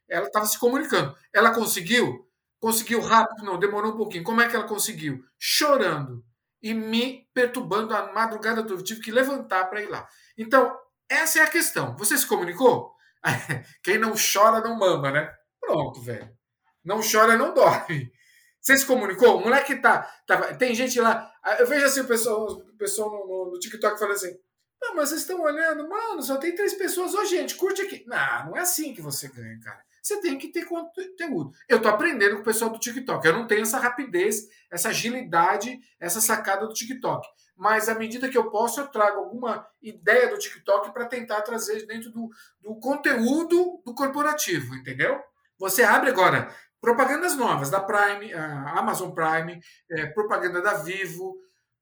Ela estava se comunicando. Ela conseguiu? Conseguiu rápido? Não, demorou um pouquinho. Como é que ela conseguiu? Chorando e me perturbando a madrugada toda. Eu tive que levantar para ir lá. Então, essa é a questão. Você se comunicou? Quem não chora não mama, né? Pronto, velho. Não chora, não dorme. Você se comunicou? O moleque tá, tá. Tem gente lá. Eu vejo assim o pessoal, o pessoal no, no, no TikTok falando assim: Não, mas vocês estão olhando, mano, só tem três pessoas. Ô, gente, curte aqui. Não, não é assim que você ganha, cara. Você tem que ter conteúdo. Eu tô aprendendo com o pessoal do TikTok. Eu não tenho essa rapidez, essa agilidade, essa sacada do TikTok mas à medida que eu posso, eu trago alguma ideia do TikTok para tentar trazer dentro do, do conteúdo do corporativo, entendeu? Você abre agora propagandas novas da Prime, Amazon Prime, é, propaganda da Vivo,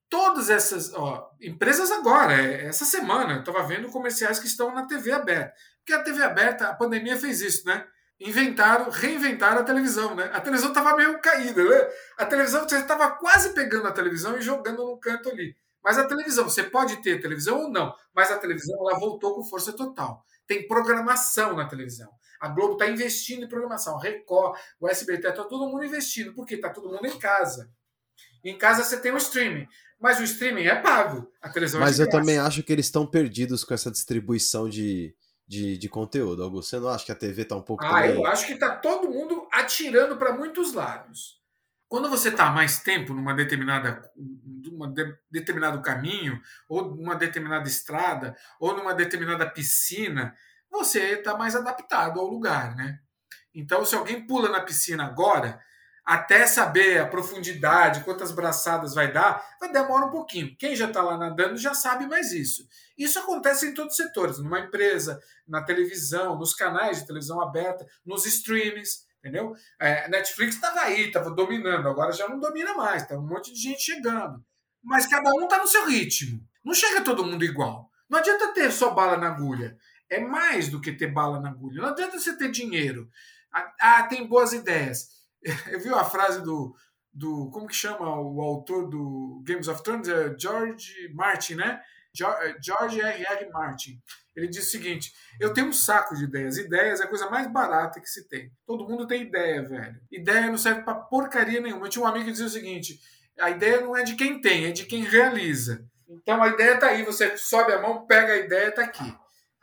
todas essas ó, empresas agora, é, essa semana, eu estava vendo comerciais que estão na TV aberta. Porque a TV aberta, a pandemia fez isso, né? Inventaram, reinventaram a televisão, né? A televisão estava meio caída, né? A televisão, você estava quase pegando a televisão e jogando no canto ali. Mas a televisão, você pode ter televisão ou não, mas a televisão ela voltou com força total. Tem programação na televisão. A Globo está investindo em programação. A Record, o SBT, está todo mundo investindo, porque está todo mundo em casa. Em casa você tem o streaming, mas o streaming é pago. A televisão é mas é eu também acho que eles estão perdidos com essa distribuição de, de, de conteúdo. Augusto, você não acha que a TV está um pouco. Ah, também... eu acho que está todo mundo atirando para muitos lados. Quando você está mais tempo numa determinada num de, determinado caminho, ou numa determinada estrada, ou numa determinada piscina, você está mais adaptado ao lugar, né? Então, se alguém pula na piscina agora, até saber a profundidade, quantas braçadas vai dar, vai demorar um pouquinho. Quem já está lá nadando já sabe mais isso. Isso acontece em todos os setores, numa empresa, na televisão, nos canais de televisão aberta, nos streams entendeu? É, Netflix estava aí, estava dominando, agora já não domina mais, tá um monte de gente chegando. Mas cada um está no seu ritmo. Não chega todo mundo igual. Não adianta ter só bala na agulha. É mais do que ter bala na agulha. Não adianta você ter dinheiro. Ah, ah tem boas ideias. Eu vi a frase do, do. Como que chama o autor do Games of Thrones? É George Martin, né? George R. R. Martin. Ele diz o seguinte: eu tenho um saco de ideias. Ideias é a coisa mais barata que se tem. Todo mundo tem ideia, velho. Ideia não serve pra porcaria nenhuma. Eu tinha um amigo que dizia o seguinte: a ideia não é de quem tem, é de quem realiza. Então a ideia tá aí, você sobe a mão, pega a ideia, tá aqui.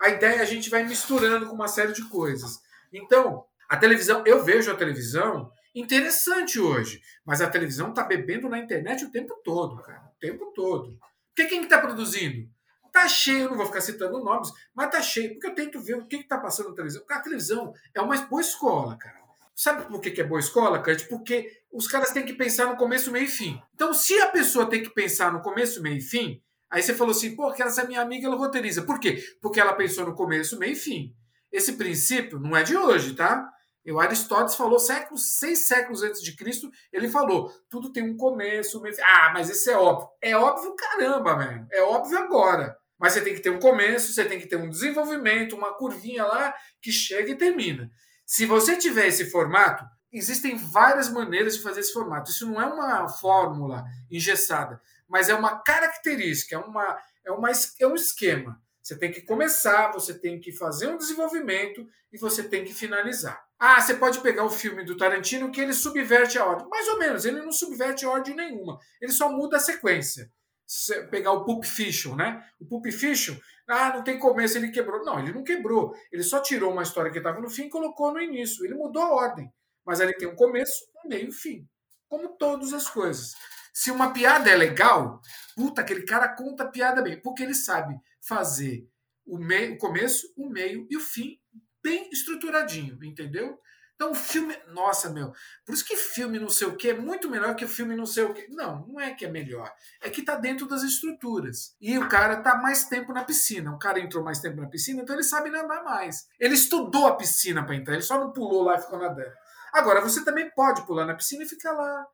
A ideia a gente vai misturando com uma série de coisas. Então, a televisão, eu vejo a televisão interessante hoje, mas a televisão tá bebendo na internet o tempo todo, cara, o tempo todo. Porque quem está produzindo? Tá cheio, não vou ficar citando nomes, mas tá cheio, porque eu tento ver o que está passando na televisão. A televisão é uma boa escola, cara. Sabe por que é boa escola, Kurt? Porque os caras têm que pensar no começo, meio e fim. Então, se a pessoa tem que pensar no começo, meio e fim, aí você falou assim, pô, aquela essa minha amiga, ela roteiriza. Por quê? Porque ela pensou no começo, meio e fim. Esse princípio não é de hoje, tá? O Aristóteles falou séculos, seis séculos antes de Cristo, ele falou, tudo tem um começo, ah, mas isso é óbvio. É óbvio caramba, velho. É óbvio agora. Mas você tem que ter um começo, você tem que ter um desenvolvimento, uma curvinha lá que chega e termina. Se você tiver esse formato, existem várias maneiras de fazer esse formato. Isso não é uma fórmula engessada, mas é uma característica, é, uma, é, uma, é um esquema. Você tem que começar, você tem que fazer um desenvolvimento e você tem que finalizar. Ah, você pode pegar o filme do Tarantino que ele subverte a ordem. Mais ou menos, ele não subverte a ordem nenhuma. Ele só muda a sequência. Você pegar o Pulp Fiction, né? O Pulp Fiction, Ah, não tem começo, ele quebrou. Não, ele não quebrou. Ele só tirou uma história que estava no fim e colocou no início. Ele mudou a ordem. Mas ele tem um começo, um meio e um fim. Como todas as coisas. Se uma piada é legal, puta, aquele cara conta a piada bem. Porque ele sabe fazer o, meio, o começo, o meio e o fim bem estruturadinho, entendeu? Então filme, nossa, meu, por isso que filme não sei o que é muito melhor que o filme não sei o que. Não, não é que é melhor. É que tá dentro das estruturas. E o cara tá mais tempo na piscina. O cara entrou mais tempo na piscina, então ele sabe nadar mais. Ele estudou a piscina para entrar, ele só não pulou lá e ficou nadando. Agora, você também pode pular na piscina e ficar lá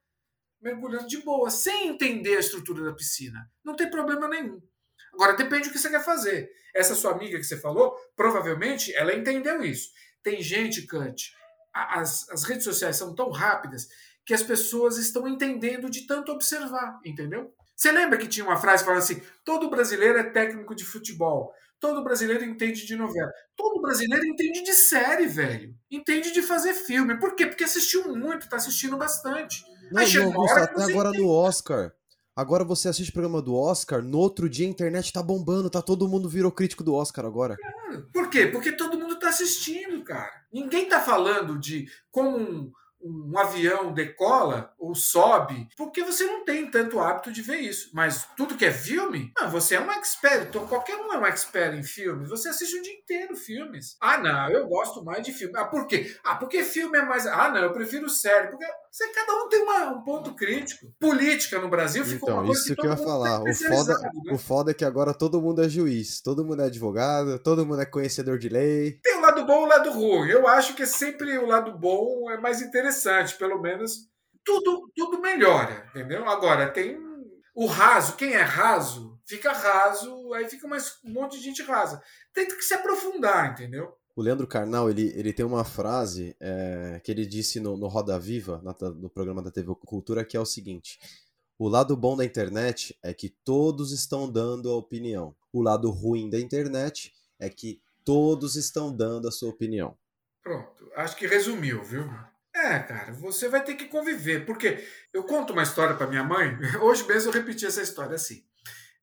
mergulhando de boa, sem entender a estrutura da piscina. Não tem problema nenhum. Agora, depende do que você quer fazer. Essa sua amiga que você falou, provavelmente ela entendeu isso. Tem gente, Kant, as, as redes sociais são tão rápidas que as pessoas estão entendendo de tanto observar, entendeu? Você lembra que tinha uma frase falando assim: todo brasileiro é técnico de futebol, todo brasileiro entende de novela, todo brasileiro entende de série, velho, entende de fazer filme. Por quê? Porque assistiu muito, tá assistindo bastante. Não, Aí não, Augusto, até agora entende. no Oscar. Agora você assiste o programa do Oscar, no outro dia a internet tá bombando, tá todo mundo virou crítico do Oscar agora. Por quê? Porque todo mundo tá assistindo, cara. Ninguém tá falando de como um, um avião decola ou sobe, porque você não tem tanto hábito de ver isso. Mas tudo que é filme, não, você é um expert. Então, qualquer um é um expert em filmes. Você assiste o dia inteiro filmes. Ah, não, eu gosto mais de filme. Ah, por quê? Ah, porque filme é mais. Ah, não, eu prefiro série. Porque você, cada um tem uma, um ponto crítico. Política no Brasil ficou então, uma coisa isso que, que eu ia falar. Tá o foda, né? o foda é que agora todo mundo é juiz, todo mundo é advogado, todo mundo é conhecedor de lei. Tem bom e o lado ruim. Eu acho que sempre o lado bom é mais interessante pelo menos tudo, tudo melhora, entendeu? Agora, tem o raso, quem é raso, fica raso, aí fica mais, um monte de gente rasa. Tem que se aprofundar, entendeu? O Leandro Carnal, ele, ele tem uma frase é, que ele disse no, no Roda Viva, na, no programa da TV Cultura, que é o seguinte: O lado bom da internet é que todos estão dando a opinião. O lado ruim da internet é que todos estão dando a sua opinião. Pronto, acho que resumiu, viu? É, cara, você vai ter que conviver. Porque eu conto uma história para minha mãe, hoje mesmo eu repeti essa história assim.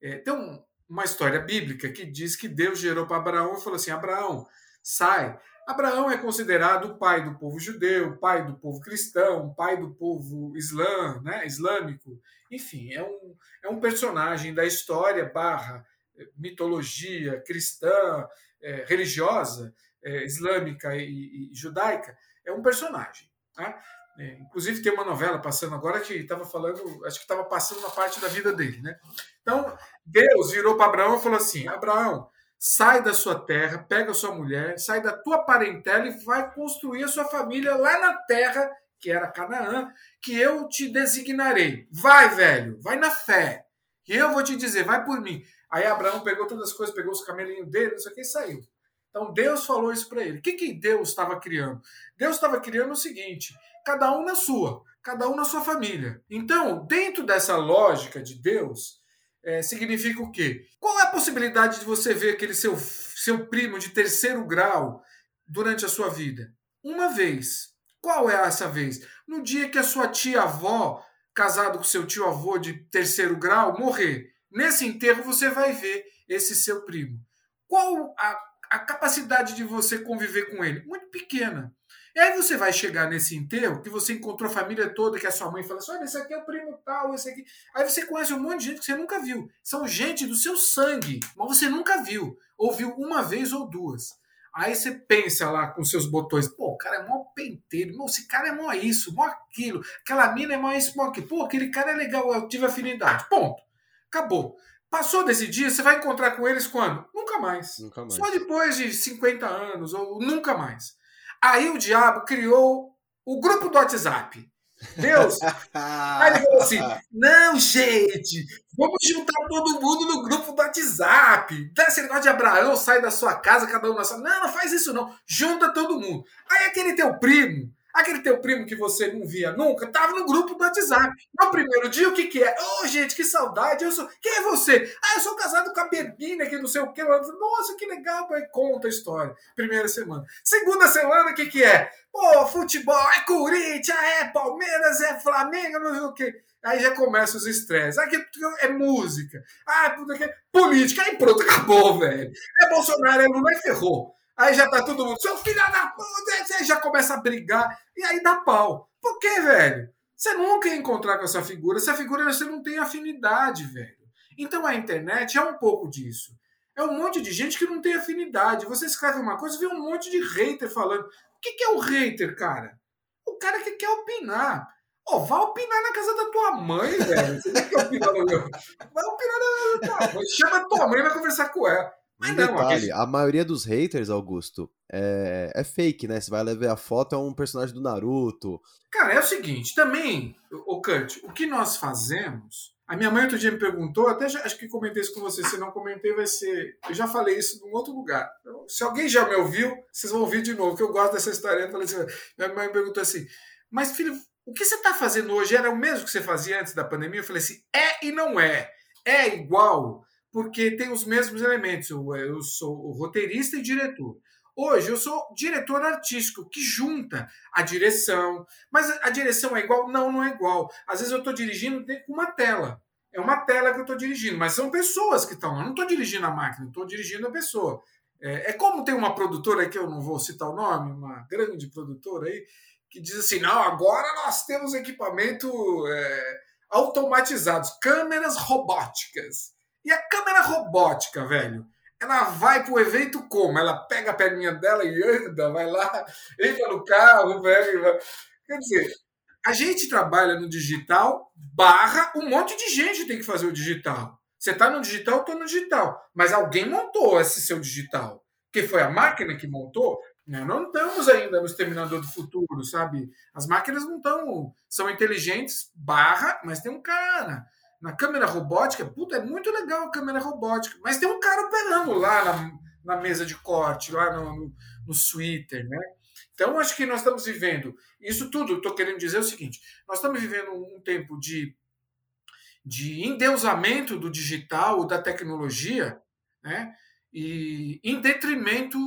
É, tem um, uma história bíblica que diz que Deus gerou para Abraão e falou assim: Abraão, sai. Abraão é considerado o pai do povo judeu, pai do povo cristão, pai do povo islã, né, islâmico. Enfim, é um, é um personagem da história barra é, mitologia cristã, é, religiosa, é, islâmica e, e judaica. É um personagem. Tá? É, inclusive tem uma novela passando agora que estava falando, acho que estava passando uma parte da vida dele, né? Então Deus virou para Abraão e falou assim: Abraão, sai da sua terra, pega a sua mulher, sai da tua parentela e vai construir a sua família lá na terra que era Canaã, que eu te designarei. Vai, velho, vai na fé. E eu vou te dizer, vai por mim. Aí Abraão pegou todas as coisas, pegou os camelinhos dele, não sei o que, e saiu. Então Deus falou isso para ele. O que, que Deus estava criando? Deus estava criando o seguinte: cada um na sua, cada um na sua família. Então, dentro dessa lógica de Deus, é, significa o quê? Qual é a possibilidade de você ver aquele seu, seu primo de terceiro grau durante a sua vida? Uma vez. Qual é essa vez? No dia que a sua tia-avó, casado com seu tio-avô de terceiro grau, morrer. Nesse enterro você vai ver esse seu primo. Qual a a capacidade de você conviver com ele? Muito pequena. E aí você vai chegar nesse enterro que você encontrou a família toda, que a sua mãe fala assim: olha, esse aqui é o primo tal, esse aqui. Aí você conhece um monte de gente que você nunca viu. São gente do seu sangue, mas você nunca viu. Ouviu uma vez ou duas. Aí você pensa lá com seus botões, pô, o cara é mó penteiro, Pô, esse cara é mó isso, mó aquilo, aquela mina é mó isso, mó aquilo, pô, aquele cara é legal, eu tive afinidade. Ponto. Acabou. Passou desse dia, você vai encontrar com eles quando? Nunca mais. Nunca mais. Só depois de 50 anos, ou nunca mais. Aí o diabo criou o grupo do WhatsApp. Deus. Aí assim: não, gente, vamos juntar todo mundo no grupo do WhatsApp. Dá esse negócio de Abraão, sai da sua casa, cada um na sua. Não, não faz isso não. Junta todo mundo. Aí aquele teu primo, Aquele teu primo que você não via nunca, tava no grupo do WhatsApp. No primeiro dia, o que que é? Ô, oh, gente, que saudade. Eu sou... Quem é você? Ah, eu sou casado com a Berbina, que não sei o quê. Nossa, que legal. Aí conta a história. Primeira semana. Segunda semana, o que que é? Pô, futebol, é Corinthians, é Palmeiras, é Flamengo, não sei o quê. Aí já começa os estresses. Aqui é música. Ah, que política. Aí pronto, acabou, velho. É Bolsonaro, é Lula, e ferrou. Aí já tá todo mundo, seu filho da puta, aí já começa a brigar. E aí dá pau. Por quê, velho? Você nunca ia encontrar com essa figura. Essa figura você não tem afinidade, velho. Então a internet é um pouco disso. É um monte de gente que não tem afinidade. Você escreve uma coisa vê um monte de hater falando. O que, que é o hater, cara? O cara que quer opinar. Ó, oh, vai opinar na casa da tua mãe, velho. Você não quer opinar no meu. Vai opinar na casa da tua mãe. Chama tua mãe e vai conversar com ela. Um não, detalhe, a, maioria dos haters, Augusto, é, é fake, né? Você vai levar a foto, é um personagem do Naruto. Cara, é o seguinte, também, o Kurt, o que nós fazemos. A minha mãe outro dia me perguntou, até já, acho que comentei isso com você, se não comentei, vai ser. Eu já falei isso em outro lugar. Então, se alguém já me ouviu, vocês vão ouvir de novo, que eu gosto dessa história. Eu falei assim, minha mãe me perguntou assim, mas filho, o que você está fazendo hoje era o mesmo que você fazia antes da pandemia? Eu falei assim: é e não é. É igual, porque tem os mesmos elementos. Eu, eu sou roteirista e diretor. Hoje eu sou diretor artístico, que junta a direção. Mas a direção é igual? Não, não é igual. Às vezes eu estou dirigindo com uma tela. É uma tela que eu estou dirigindo, mas são pessoas que estão lá. Eu não estou dirigindo a máquina, estou dirigindo a pessoa. É, é, como tem uma produtora que eu não vou citar o nome, uma grande produtora aí, que diz assim: não, agora nós temos equipamento é, automatizados, câmeras robóticas. E a câmera robótica, velho, ela vai pro evento como? Ela pega a perninha dela e anda, vai lá, entra no carro, pega. Quer dizer, a gente trabalha no digital, barra, um monte de gente tem que fazer o digital. Você está no digital, eu estou no digital. Mas alguém montou esse seu digital. Que foi a máquina que montou? Né? Não estamos ainda no Exterminador do Futuro, sabe? As máquinas não estão. São inteligentes, barra, mas tem um cara. Na câmera robótica, puta, é muito legal a câmera robótica, mas tem um cara operando lá na, na mesa de corte, lá no, no, no Twitter, né? Então, acho que nós estamos vivendo. Isso tudo, estou querendo dizer o seguinte: nós estamos vivendo um tempo de, de endeusamento do digital, da tecnologia, né? E em detrimento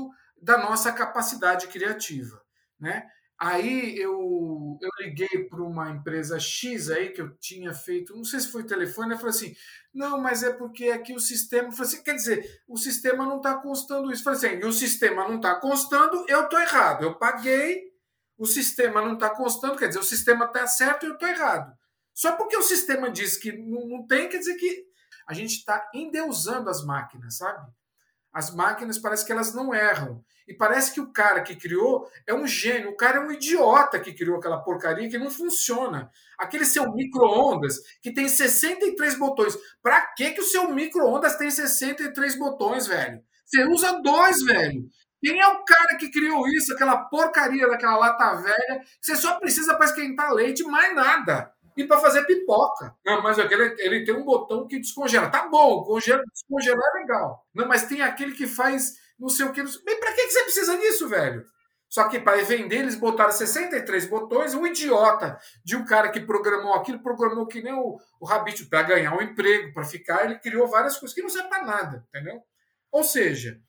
da nossa capacidade criativa, né? Aí eu, eu liguei para uma empresa X aí que eu tinha feito, não sei se foi telefone, eu falei assim, não, mas é porque aqui o sistema, eu falei assim, quer dizer, o sistema não está constando isso. Eu falei assim, e o sistema não está constando, eu estou errado. Eu paguei, o sistema não está constando, quer dizer, o sistema está certo e eu estou errado. Só porque o sistema diz que não, não tem, quer dizer que a gente está endeusando as máquinas, sabe? As máquinas parece que elas não erram. E parece que o cara que criou é um gênio. O cara é um idiota que criou aquela porcaria que não funciona. Aquele seu micro-ondas que tem 63 botões. Pra que, que o seu micro-ondas tem 63 botões, velho? Você usa dois, velho. Quem é o cara que criou isso, aquela porcaria daquela lata velha? Você só precisa para esquentar leite, mais nada e para fazer pipoca. Não, mas aquele, ele tem um botão que descongela. Tá bom, congela, descongelar é legal. Não, mas tem aquele que faz não sei o que. Bem, para que, você precisa disso, velho? Só que para vender, eles botaram 63 botões. Um idiota de um cara que programou aquilo, programou que nem o, o Rabito para ganhar um emprego, para ficar. Ele criou várias coisas que não servem para nada, entendeu? Ou seja,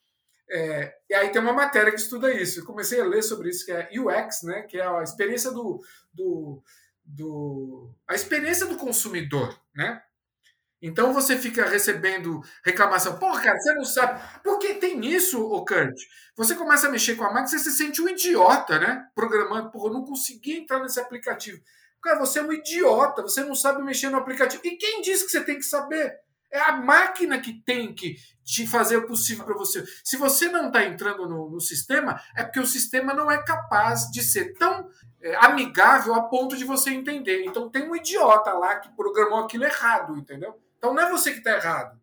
é, e aí tem uma matéria que estuda isso. Eu comecei a ler sobre isso, que é UX, né? Que é a experiência do, do do a experiência do consumidor, né? Então você fica recebendo reclamação. Pô, cara, você não sabe. Porque tem isso, o Kurt. Você começa a mexer com a máquina, você se sente um idiota, né? Programando. Pô, eu não consegui entrar nesse aplicativo. Cara, você é um idiota, você não sabe mexer no aplicativo. E quem disse que você tem que saber? É a máquina que tem que te fazer o possível para você. Se você não está entrando no, no, sistema, é porque o sistema não é capaz de ser tão é, amigável a ponto de você entender. Então tem um idiota lá que programou aquilo errado, entendeu? Então não é você que está errado.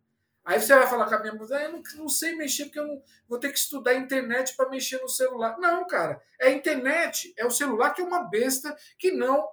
Aí você vai falar com a minha mulher, ah, eu não, não, sei mexer porque eu não, vou ter que estudar internet para mexer no celular. Não, cara, é a internet, é o celular que é uma besta que não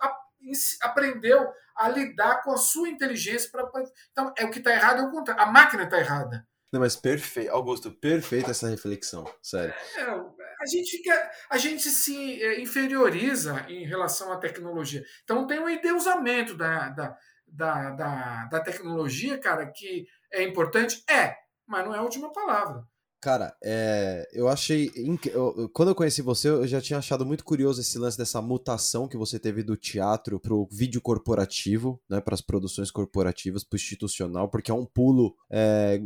aprendeu a lidar com a sua inteligência. Pra. Então, é o que está errado é o contrário. A máquina está errada. Não, mas perfeito, Augusto, perfeita essa reflexão, sério. É, a gente fica, a gente se é, inferioriza em relação à tecnologia. Então tem um endeusamento da, da, da, da, da tecnologia, cara, que é importante? É, mas não é a última palavra. Cara, é, eu achei. inc- eu- Quando eu conheci você, eu já tinha achado muito curioso esse lance dessa mutação que você teve do teatro pro vídeo corporativo, né? Para as produções corporativas, pro institucional, porque é um pulo. é,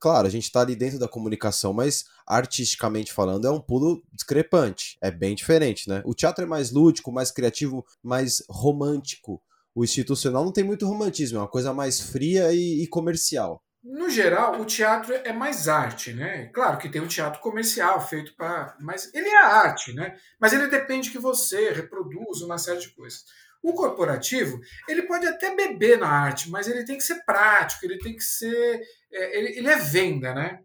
Claro, a gente tá ali dentro da comunicação, mas artisticamente falando, é um pulo discrepante. É bem diferente, né? O teatro é mais lúdico, mais criativo, mais romântico. O institucional não tem muito romantismo, é uma coisa mais fria e, e comercial. No geral, o teatro é mais arte, né? Claro que tem um teatro comercial feito para. Mas ele é arte, né? Mas ele depende que você reproduza uma série de coisas. O corporativo, ele pode até beber na arte, mas ele tem que ser prático, ele tem que ser. é, ele, ele é venda, né?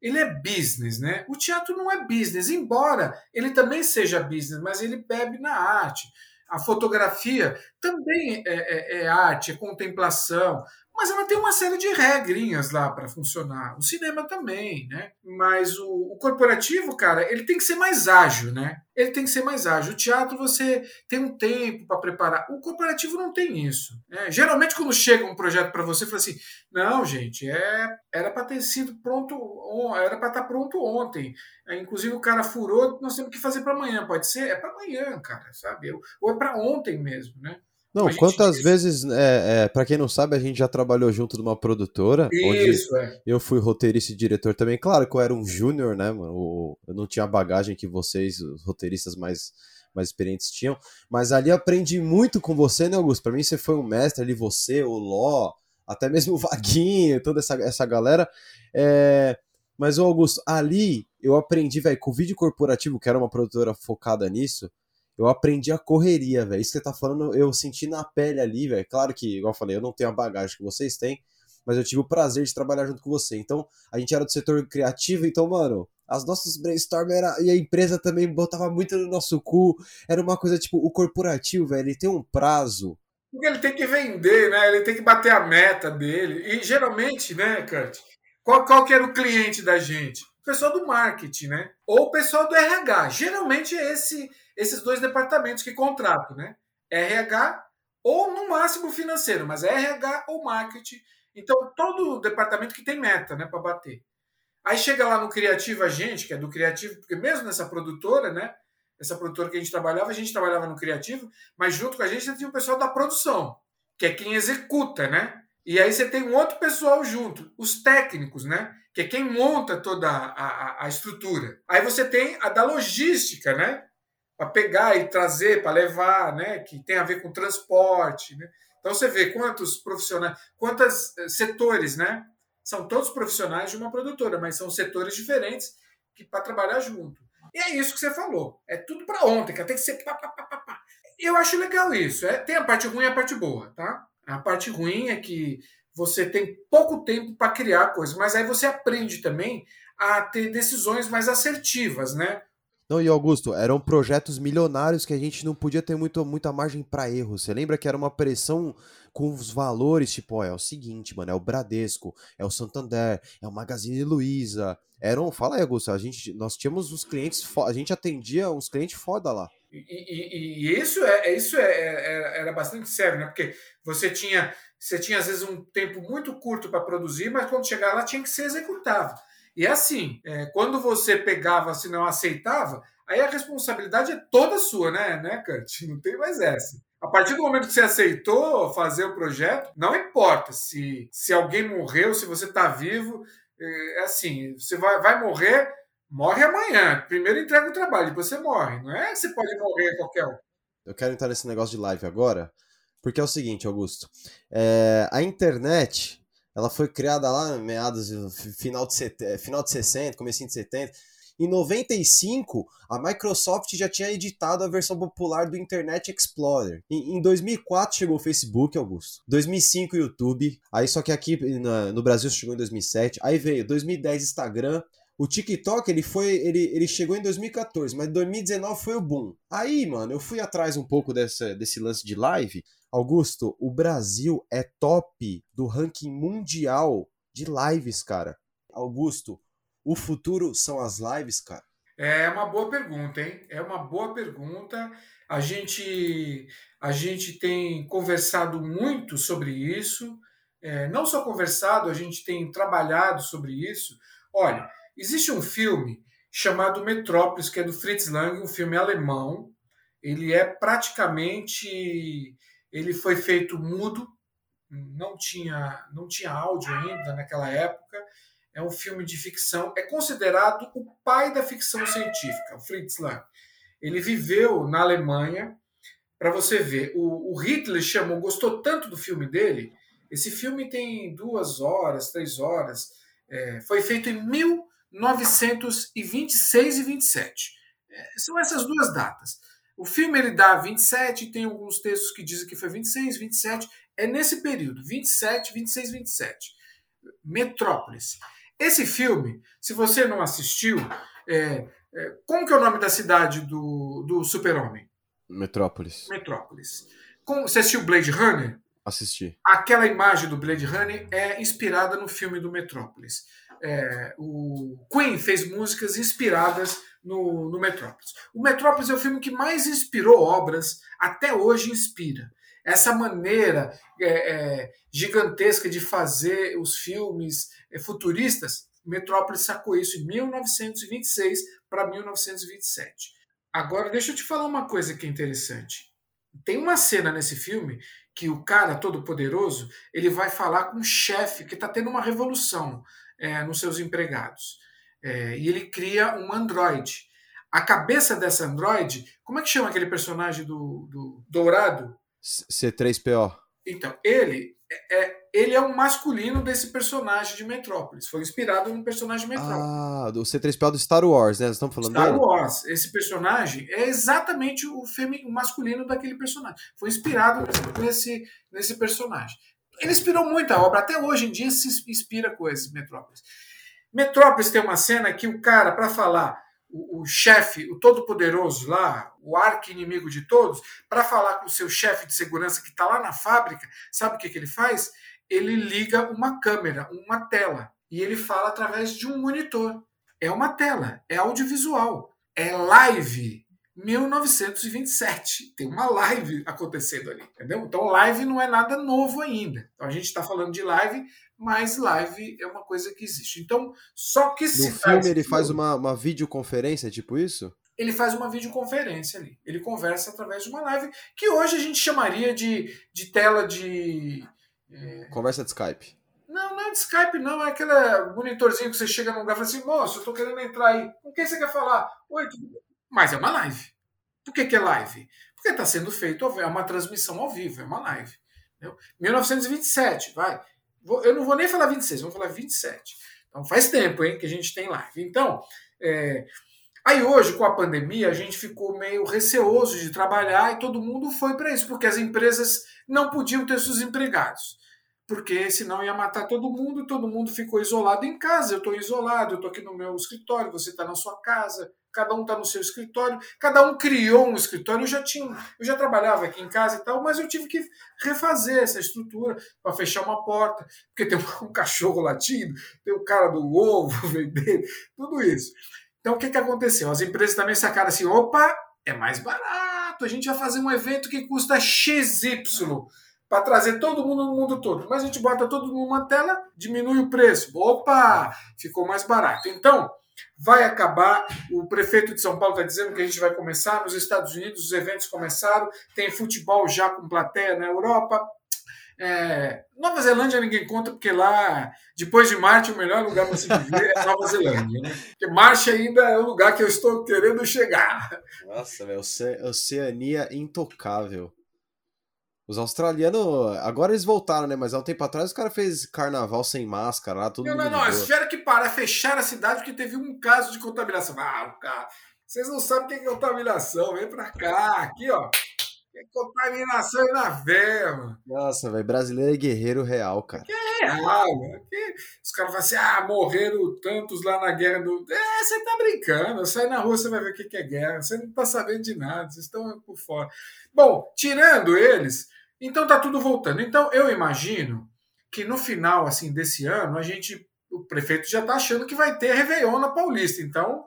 Ele é business, né? O teatro não é business, embora ele também seja business, mas ele bebe na arte. A fotografia também é, é- é arte, é contemplação, mas ela tem uma série de regrinhas lá para funcionar. O cinema também, né? Mas o, o corporativo, cara, ele tem que ser mais ágil, né? Ele tem que ser mais ágil. O teatro você tem um tempo para preparar. O corporativo não tem isso. né? Geralmente, quando chega um projeto para você, fala assim: não, gente, é, era para ter sido pronto, on- era para estar pronto ontem. É, inclusive, o cara furou, nós temos que fazer para amanhã. Pode ser? É para amanhã, cara, sabe? Ou é para ontem mesmo, né? Não, A gente- quantas vezes, é, é, para quem não sabe, a gente já trabalhou junto numa produtora, onde Isso, é. eu fui roteirista e diretor também. Claro que eu era um júnior, né, mano? o- Eu não tinha a bagagem que vocês, os roteiristas mais, mais experientes, tinham. Mas ali aprendi muito com você, né, Augusto? Pra mim você foi um mestre ali, você, o Ló, até mesmo o Vaguinho, toda essa, essa galera. É, Mas, ô Augusto, ali eu aprendi, velho, com o vídeo corporativo, que era uma produtora focada nisso, eu aprendi a correria, velho. Isso que você tá falando, eu senti na pele ali, velho. Claro que, igual eu falei, eu não tenho a bagagem que vocês têm, mas eu tive o prazer de trabalhar junto com você. Então, a gente era do setor criativo, então, mano, as nossas brainstorm era, e a empresa também botava muito no nosso cu. Era uma coisa tipo, o corporativo, velho, ele tem um prazo. Porque ele tem que vender, né? Ele tem que bater a meta dele. E geralmente, né, Kurt? Qual, qual que era o cliente da gente? O pessoal do marketing, né? Ou o pessoal do RH. Geralmente é esse, esses dois departamentos que contratam, né? RH ou no máximo financeiro, mas é RH ou marketing. Então, todo departamento que tem meta, né, para bater. Aí chega lá no criativo a gente, que é do criativo, porque mesmo nessa produtora, né? Essa produtora que a gente trabalhava, a gente trabalhava no criativo, mas junto com a gente tinha o pessoal da produção, que é quem executa, né? E aí você tem um outro pessoal junto, os técnicos, né? Que é quem monta toda a, a, a estrutura. Aí você tem a da logística, né? Para pegar e trazer, para levar, né? Que tem a ver com transporte, né? Então você vê quantos profissionais, quantos setores, né? São todos profissionais de uma produtora, mas são setores diferentes que para trabalhar junto. E é isso que você falou. É tudo para ontem, que tem que ser pá, pá, pá, pá, pá. Eu acho legal isso. É, tem a parte ruim e a parte boa, tá? A parte ruim é que você tem pouco tempo para criar coisas, mas aí você aprende também a ter decisões mais assertivas, né? Não, e Augusto, eram projetos milionários que a gente não podia ter muito, muita margem para erro. Você lembra que era uma pressão com os valores, tipo, ó, é o seguinte, mano, é o Bradesco, é o Santander, é o Magazine Luiza. Eram, fala aí, Augusto, a gente, nós tínhamos os clientes, a gente atendia uns clientes foda lá. E, e- e isso, é, isso é, é- era bastante sério, né? Porque você tinha, você tinha às vezes um tempo muito curto para produzir, mas quando chegava lá tinha que ser executado. E assim, é, quando você pegava, se não aceitava, aí a responsabilidade é toda sua, né, né, Kurt? Não tem mais essa. A partir do momento que você aceitou fazer o projeto, não importa se, se alguém morreu, se você está vivo, é assim, você vai, vai morrer, morre amanhã. Primeiro entrega o trabalho, depois você morre. Não é que você pode morrer qualquer um. Eu quero entrar nesse negócio de live agora, porque é o seguinte, Augusto. É, a internet, ela foi criada lá meados, final de, set... final de 60, comecinho de 70. Em 95, a Microsoft já tinha editado a versão popular do Internet Explorer. Em, em 2004 chegou o Facebook, Augusto. 2005 o YouTube. Aí só que aqui no Brasil chegou em 2007. Aí veio 2010 Instagram. O TikTok, ele foi, ele, ele chegou em 2014, mas 2019 foi o boom. Aí, mano, eu fui atrás um pouco dessa, desse lance de live. Augusto, o Brasil é top do ranking mundial de lives, cara. Augusto, o futuro são as lives, cara? É uma boa pergunta, hein? É uma boa pergunta. A gente, a gente tem conversado muito sobre isso. É, não só conversado, a gente tem trabalhado sobre isso. Olha, existe um filme chamado Metrópolis, que é do Fritz Lang, um filme alemão. Ele é praticamente. Ele foi feito mudo, não tinha, não tinha áudio ainda naquela época. É um filme de ficção. É considerado o pai da ficção científica, o Fritz Lang. Ele viveu na Alemanha. Para você ver, o, o Hitler chamou, gostou tanto do filme dele. Esse filme tem duas horas, três horas. É, foi feito em 1926 e 27. É, são essas duas datas. O filme ele dá 27, tem alguns textos que dizem que foi 26, 27. É nesse período, 27, 26, 27. Metrópolis. Esse filme, se você não assistiu, é, é, como que é o nome da cidade do, do super-homem? Metrópolis. Metrópolis. Com, você assistiu Blade Runner? Assisti. Aquela imagem do Blade Runner é inspirada no filme do Metrópolis. É, o Queen fez músicas inspiradas no, no Metrópolis. O Metrópolis é o filme que mais inspirou obras, até hoje inspira. Essa maneira é, é, gigantesca de fazer os filmes é, futuristas, Metrópolis sacou isso em 1926 para 1927. Agora, deixa eu te falar uma coisa que é interessante. Tem uma cena nesse filme que o cara todo poderoso ele vai falar com um chefe que está tendo uma revolução é, nos seus empregados. É, e ele cria um androide. A cabeça dessa androide, como é que chama aquele personagem do, do Dourado? C3PO. Então, ele é, é, ele é um masculino desse personagem de Metrópolis. Foi inspirado num personagem de Metrópolis. Ah, do C3PO do Star Wars, né? estamos falando Star dele? Wars. Esse personagem é exatamente o, femi, o masculino daquele personagem. Foi inspirado nesse, nesse personagem. Ele inspirou muito a obra. Até hoje em dia se inspira esse Metrópolis. Metrópolis tem uma cena que o cara, para falar o, o chefe, o todo-poderoso lá, o arqui-inimigo de todos, para falar com o seu chefe de segurança que está lá na fábrica, sabe o que, que ele faz? Ele liga uma câmera, uma tela, e ele fala através de um monitor. É uma tela, é audiovisual, é live. 1927. Tem uma live acontecendo ali, entendeu? Então, live não é nada novo ainda. Então, a gente está falando de live mas live é uma coisa que existe. Então, só que se No filme ele faz uma, uma videoconferência, tipo isso? Ele faz uma videoconferência ali. Ele conversa através de uma live que hoje a gente chamaria de, de tela de. É... Conversa de Skype. Não, não é de Skype, não. É aquele monitorzinho que você chega num lugar e fala assim: moço, eu tô querendo entrar aí. Com quem você quer falar? Oi, tudo bem? Mas é uma live. Por que, que é live? Porque está sendo feito, é uma transmissão ao vivo, é uma live. Entendeu? 1927, vai eu não vou nem falar 26, vou falar 27. Então faz tempo hein, que a gente tem live. Então, é, aí hoje, com a pandemia, a gente ficou meio receoso de trabalhar e todo mundo foi para isso, porque as empresas não podiam ter seus empregados. Porque senão ia matar todo mundo, todo mundo ficou isolado em casa. Eu estou isolado, eu estou aqui no meu escritório, você está na sua casa, cada um está no seu escritório, cada um criou um escritório. Eu já tinha, eu já trabalhava aqui em casa e tal, mas eu tive que refazer essa estrutura para fechar uma porta, porque tem um cachorro latindo, tem o cara do ovo vendendo, tudo isso. Então o que, que aconteceu? As empresas também sacaram assim: opa, é mais barato, a gente vai fazer um evento que custa XY para trazer todo mundo no mundo todo. Mas a gente bota todo mundo numa tela, diminui o preço. Opa, ficou mais barato. Então, vai acabar. O prefeito de São Paulo está dizendo que a gente vai começar. Nos Estados Unidos, os eventos começaram. Tem futebol já com plateia na Europa. É, Nova Zelândia ninguém conta, porque lá, depois de Marte, o melhor lugar para se viver é Nova Zelândia. Né? Porque Marte ainda é o lugar que eu estou querendo chegar. Nossa, velho, Oceania intocável. Os australianos, agora eles voltaram, né? Mas há um tempo atrás os caras fez carnaval sem máscara lá, tudo Não, não, não. Eles tiveram que parar, fechar a cidade porque teve um caso de contaminação. Ah, cara, vocês não sabem o que é contaminação. Vem pra cá, aqui, ó. É contaminação aí na veia, mano. Nossa, velho, brasileiro é guerreiro real, cara. Que é real, mano. Que... Os caras falam assim, ah, morreram tantos lá na guerra do. É, você tá brincando. Sai na rua, você vai ver o que é guerra. Você não tá sabendo de nada, vocês estão por fora. Bom, tirando eles, então tá tudo voltando. Então eu imagino que no final assim desse ano a gente o prefeito já está achando que vai ter Réveillon na Paulista. Então,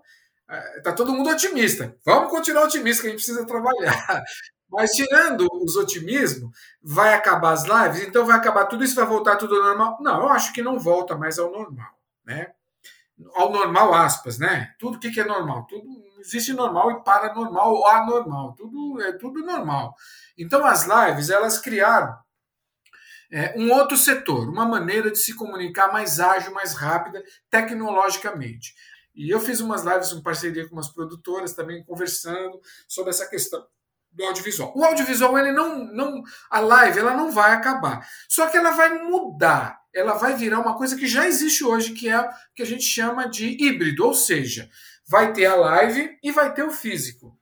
está todo mundo otimista. Vamos continuar otimista, que a gente precisa trabalhar. Mas tirando os otimismos, vai acabar as lives, então vai acabar tudo isso, vai voltar tudo ao normal? Não, eu acho que não volta mais ao normal, né? Ao normal, aspas, né? Tudo o que, que é normal? Tudo existe normal e paranormal ou anormal. Tudo é tudo normal. Então as lives elas criaram é, um outro setor, uma maneira de se comunicar mais ágil, mais rápida, tecnologicamente. E eu fiz umas lives em parceria com umas produtoras também conversando sobre essa questão do audiovisual. O audiovisual, ele não, não, a live, ela não vai acabar. Só que ela vai mudar. Ela vai virar uma coisa que já existe hoje, que é o que a gente chama de híbrido, ou seja, vai ter a live e vai ter o físico.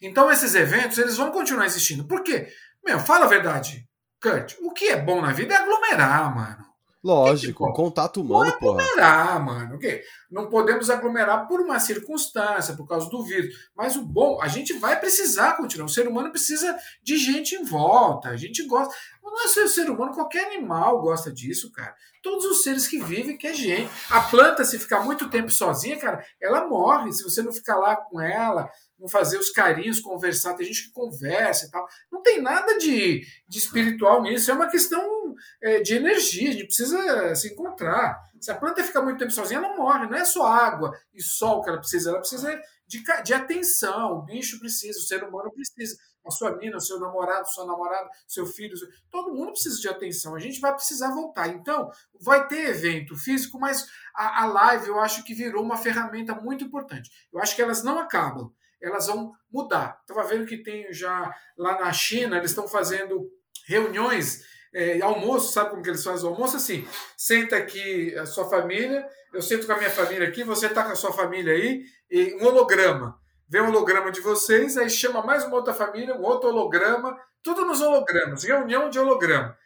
Então esses eventos, eles vão continuar existindo. Por quê? Meu, fala a verdade, Kurt. O que é bom na vida é aglomerar, mano. Lógico, que que contato humano, Não é aglomerar, mano. Okay? Não podemos aglomerar por uma circunstância, por causa do vírus. Mas o bom, a gente vai precisar continuar. O ser humano precisa de gente em volta. A gente gosta. Não é só o ser humano, qualquer animal gosta disso, cara. Todos os seres que vivem quer gente. A planta, se ficar muito tempo sozinha, cara, ela morre. Se você não ficar lá com ela, não fazer os carinhos, conversar, tem gente que conversa e tal. Não tem nada de, de espiritual nisso, é uma questão é, de energia, a gente precisa se encontrar. Se a planta ficar muito tempo sozinha, ela morre, não é só água e sol que ela precisa, ela precisa de, de atenção, o bicho precisa, o ser humano precisa. A sua mina, o seu namorado, sua namorada, seu filho, todo mundo precisa de atenção. A gente vai precisar voltar. Então, vai ter evento físico, mas a, a live eu acho que virou uma ferramenta muito importante. Eu acho que elas não acabam elas vão mudar. Estava vendo que tem já lá na China, eles estão fazendo reuniões, é, almoço, sabe como que eles fazem o almoço? Assim, senta aqui a sua família, eu sento com a minha família aqui, você está com a sua família aí, e um holograma. Vem um holograma de vocês, aí chama mais uma outra família, um outro holograma, tudo nos hologramas, reunião de holograma.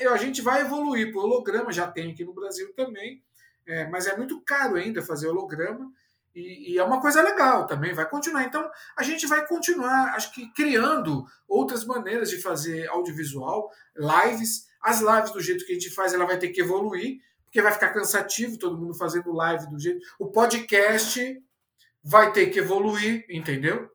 É, a gente vai evoluir para holograma, já tem aqui no Brasil também, é, mas é muito caro ainda fazer holograma. E, e, é uma coisa legal também, vai continuar. Então, a gente vai continuar, acho que, criando outras maneiras de fazer audiovisual, lives. As lives, do jeito que a gente faz, ela vai ter que evoluir, porque vai ficar cansativo todo mundo fazendo live do jeito. O podcast vai ter que evoluir, entendeu?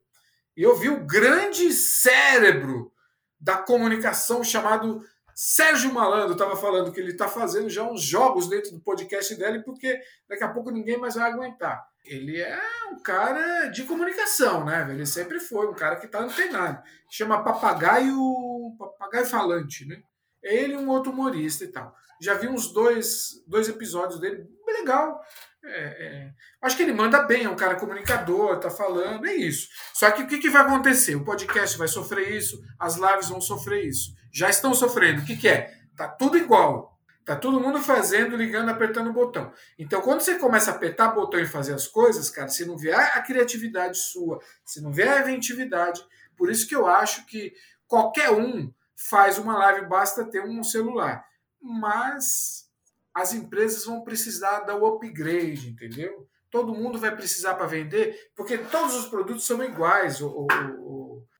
E eu vi o grande cérebro da comunicação chamado Sérgio Malandro estava falando que ele está fazendo já uns jogos dentro do podcast dele, porque daqui a pouco ninguém mais vai aguentar. Ele é um cara de comunicação, né? Ele sempre foi um cara que está antenado. Chama Papagaio, Papagaio Falante, né? Ele e um outro humorista e tal. Já vi uns dois, dois episódios dele, legal. É, é. Acho que ele manda bem, é um cara comunicador, tá falando, é isso. Só que o que, que vai acontecer? O podcast vai sofrer isso, as lives vão sofrer isso já estão sofrendo. O que, que é? Tá tudo igual. Tá todo mundo fazendo, ligando, apertando o botão. Então, quando você começa a apertar o botão e fazer as coisas, cara, se não vier a criatividade sua, se não vier a inventividade, por isso que eu acho que qualquer um faz uma live, basta ter um celular. Mas as empresas vão precisar dar o upgrade, entendeu? Todo mundo vai precisar para vender, porque todos os produtos são iguais. O, o,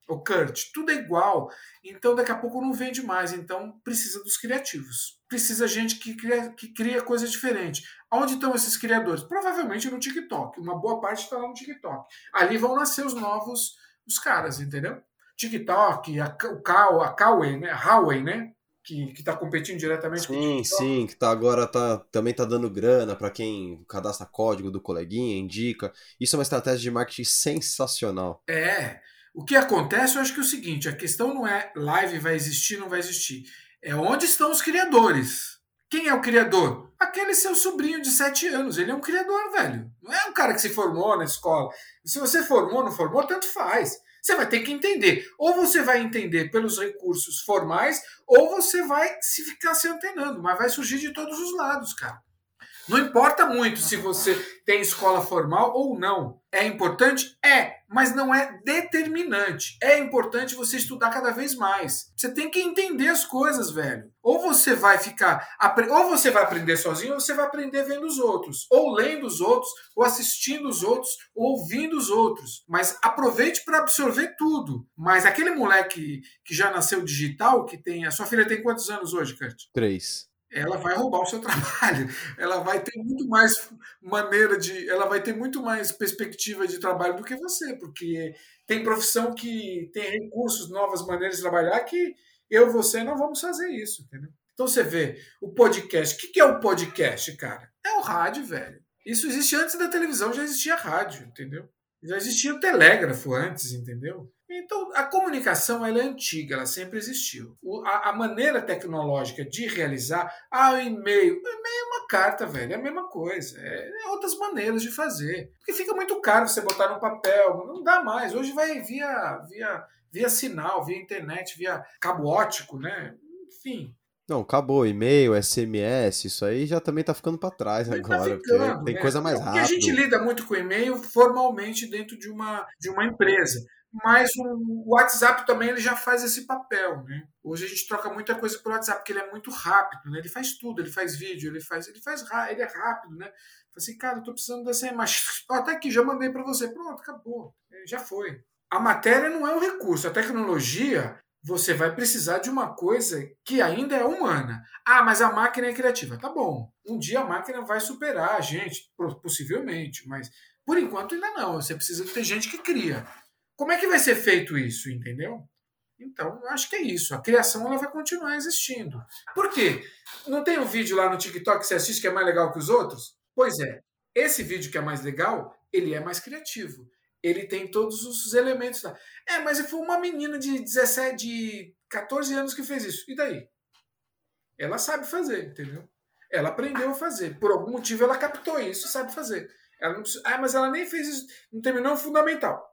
o Kurt, tudo é igual. Então daqui a pouco não vende mais. Então precisa dos criativos. Precisa gente que cria, que cria coisas diferentes. Onde estão esses criadores? Provavelmente no TikTok. Uma boa parte está lá no TikTok. Ali vão nascer os novos os caras, entendeu? TikTok, a, o Kao, a Kawaii, né? A Huawei, né? Que, que tá competindo diretamente sim, com o TikTok. Sim, que tá agora tá, também tá dando grana para quem cadastra código do coleguinha, indica. Isso é uma estratégia de marketing sensacional. É. O que acontece, eu acho que é o seguinte: a questão não é live vai existir, não vai existir. É onde estão os criadores. Quem é o criador? Aquele seu sobrinho de 7 anos. Ele é um criador, velho. Não é um cara que se formou na escola. Se você formou, não formou, tanto faz. Você vai ter que entender. Ou você vai entender pelos recursos formais, ou você vai se ficar se antenando. Mas vai surgir de todos os lados, cara. Não importa muito se você tem escola formal ou não. É importante? É, mas não é determinante. É importante você estudar cada vez mais. Você tem que entender as coisas, velho. Ou você vai ficar, ou você vai aprender sozinho, ou você vai aprender vendo os outros, ou lendo os outros, ou assistindo os outros, ou ouvindo os outros. Mas aproveite para absorver tudo. Mas aquele moleque que já nasceu digital, que tem, a sua filha tem quantos anos hoje, Kurt? Três. Ela vai roubar o seu trabalho. Ela vai ter muito mais maneira de. Ela vai ter muito mais perspectiva de trabalho do que você, porque tem profissão que tem recursos, novas maneiras de trabalhar que eu você não vamos fazer isso, entendeu? Então você vê o podcast. O que é o podcast, cara? É o rádio, velho. Isso existe antes da televisão, já existia rádio, entendeu? Já existia o telégrafo antes, entendeu? Então, a comunicação ela é antiga, ela sempre existiu. O, a, a, maneira tecnológica de realizar, ah, o e-mail. O e-mail é uma carta, velho, é a mesma coisa. É, é, outras maneiras de fazer. Porque fica muito caro você botar no papel, não dá mais. Hoje vai via, via, via sinal, via internet, via cabo ótico, né? Enfim, não, acabou. E-mail, SMS, isso aí já também tá ficando para trás tá agora. Tá ficando, tem né? coisa mais rápida. Porque a gente lida muito com e-mail formalmente dentro de uma, de uma empresa. Mas o WhatsApp também ele já faz esse papel, né? Hoje a gente troca muita coisa por WhatsApp, porque ele é muito rápido, né? Ele faz tudo, ele faz vídeo, ele faz, ele faz, ele é rápido, né? Falei assim, cara, eu tô precisando dessa imagem. Até aqui, já mandei para você. Pronto, acabou. É, já foi. A matéria não é um recurso, a tecnologia você vai precisar de uma coisa que ainda é humana. Ah, mas a máquina é criativa. Tá bom. Um dia a máquina vai superar a gente, possivelmente, mas por enquanto ainda não. Você precisa ter gente que cria. Como é que vai ser feito isso, entendeu? Então, eu acho que é isso. A criação ela vai continuar existindo. Por quê? Não tem um vídeo lá no TikTok que você assiste que é mais legal que os outros? Pois é. Esse vídeo que é mais legal, ele é mais criativo ele tem todos os elementos lá. É, mas foi uma menina de 17, de 14 anos que fez isso. E daí? Ela sabe fazer, entendeu? Ela aprendeu a fazer. Por algum motivo ela captou isso sabe fazer. Ela não precisa, ah, mas ela nem fez isso, não terminou o fundamental.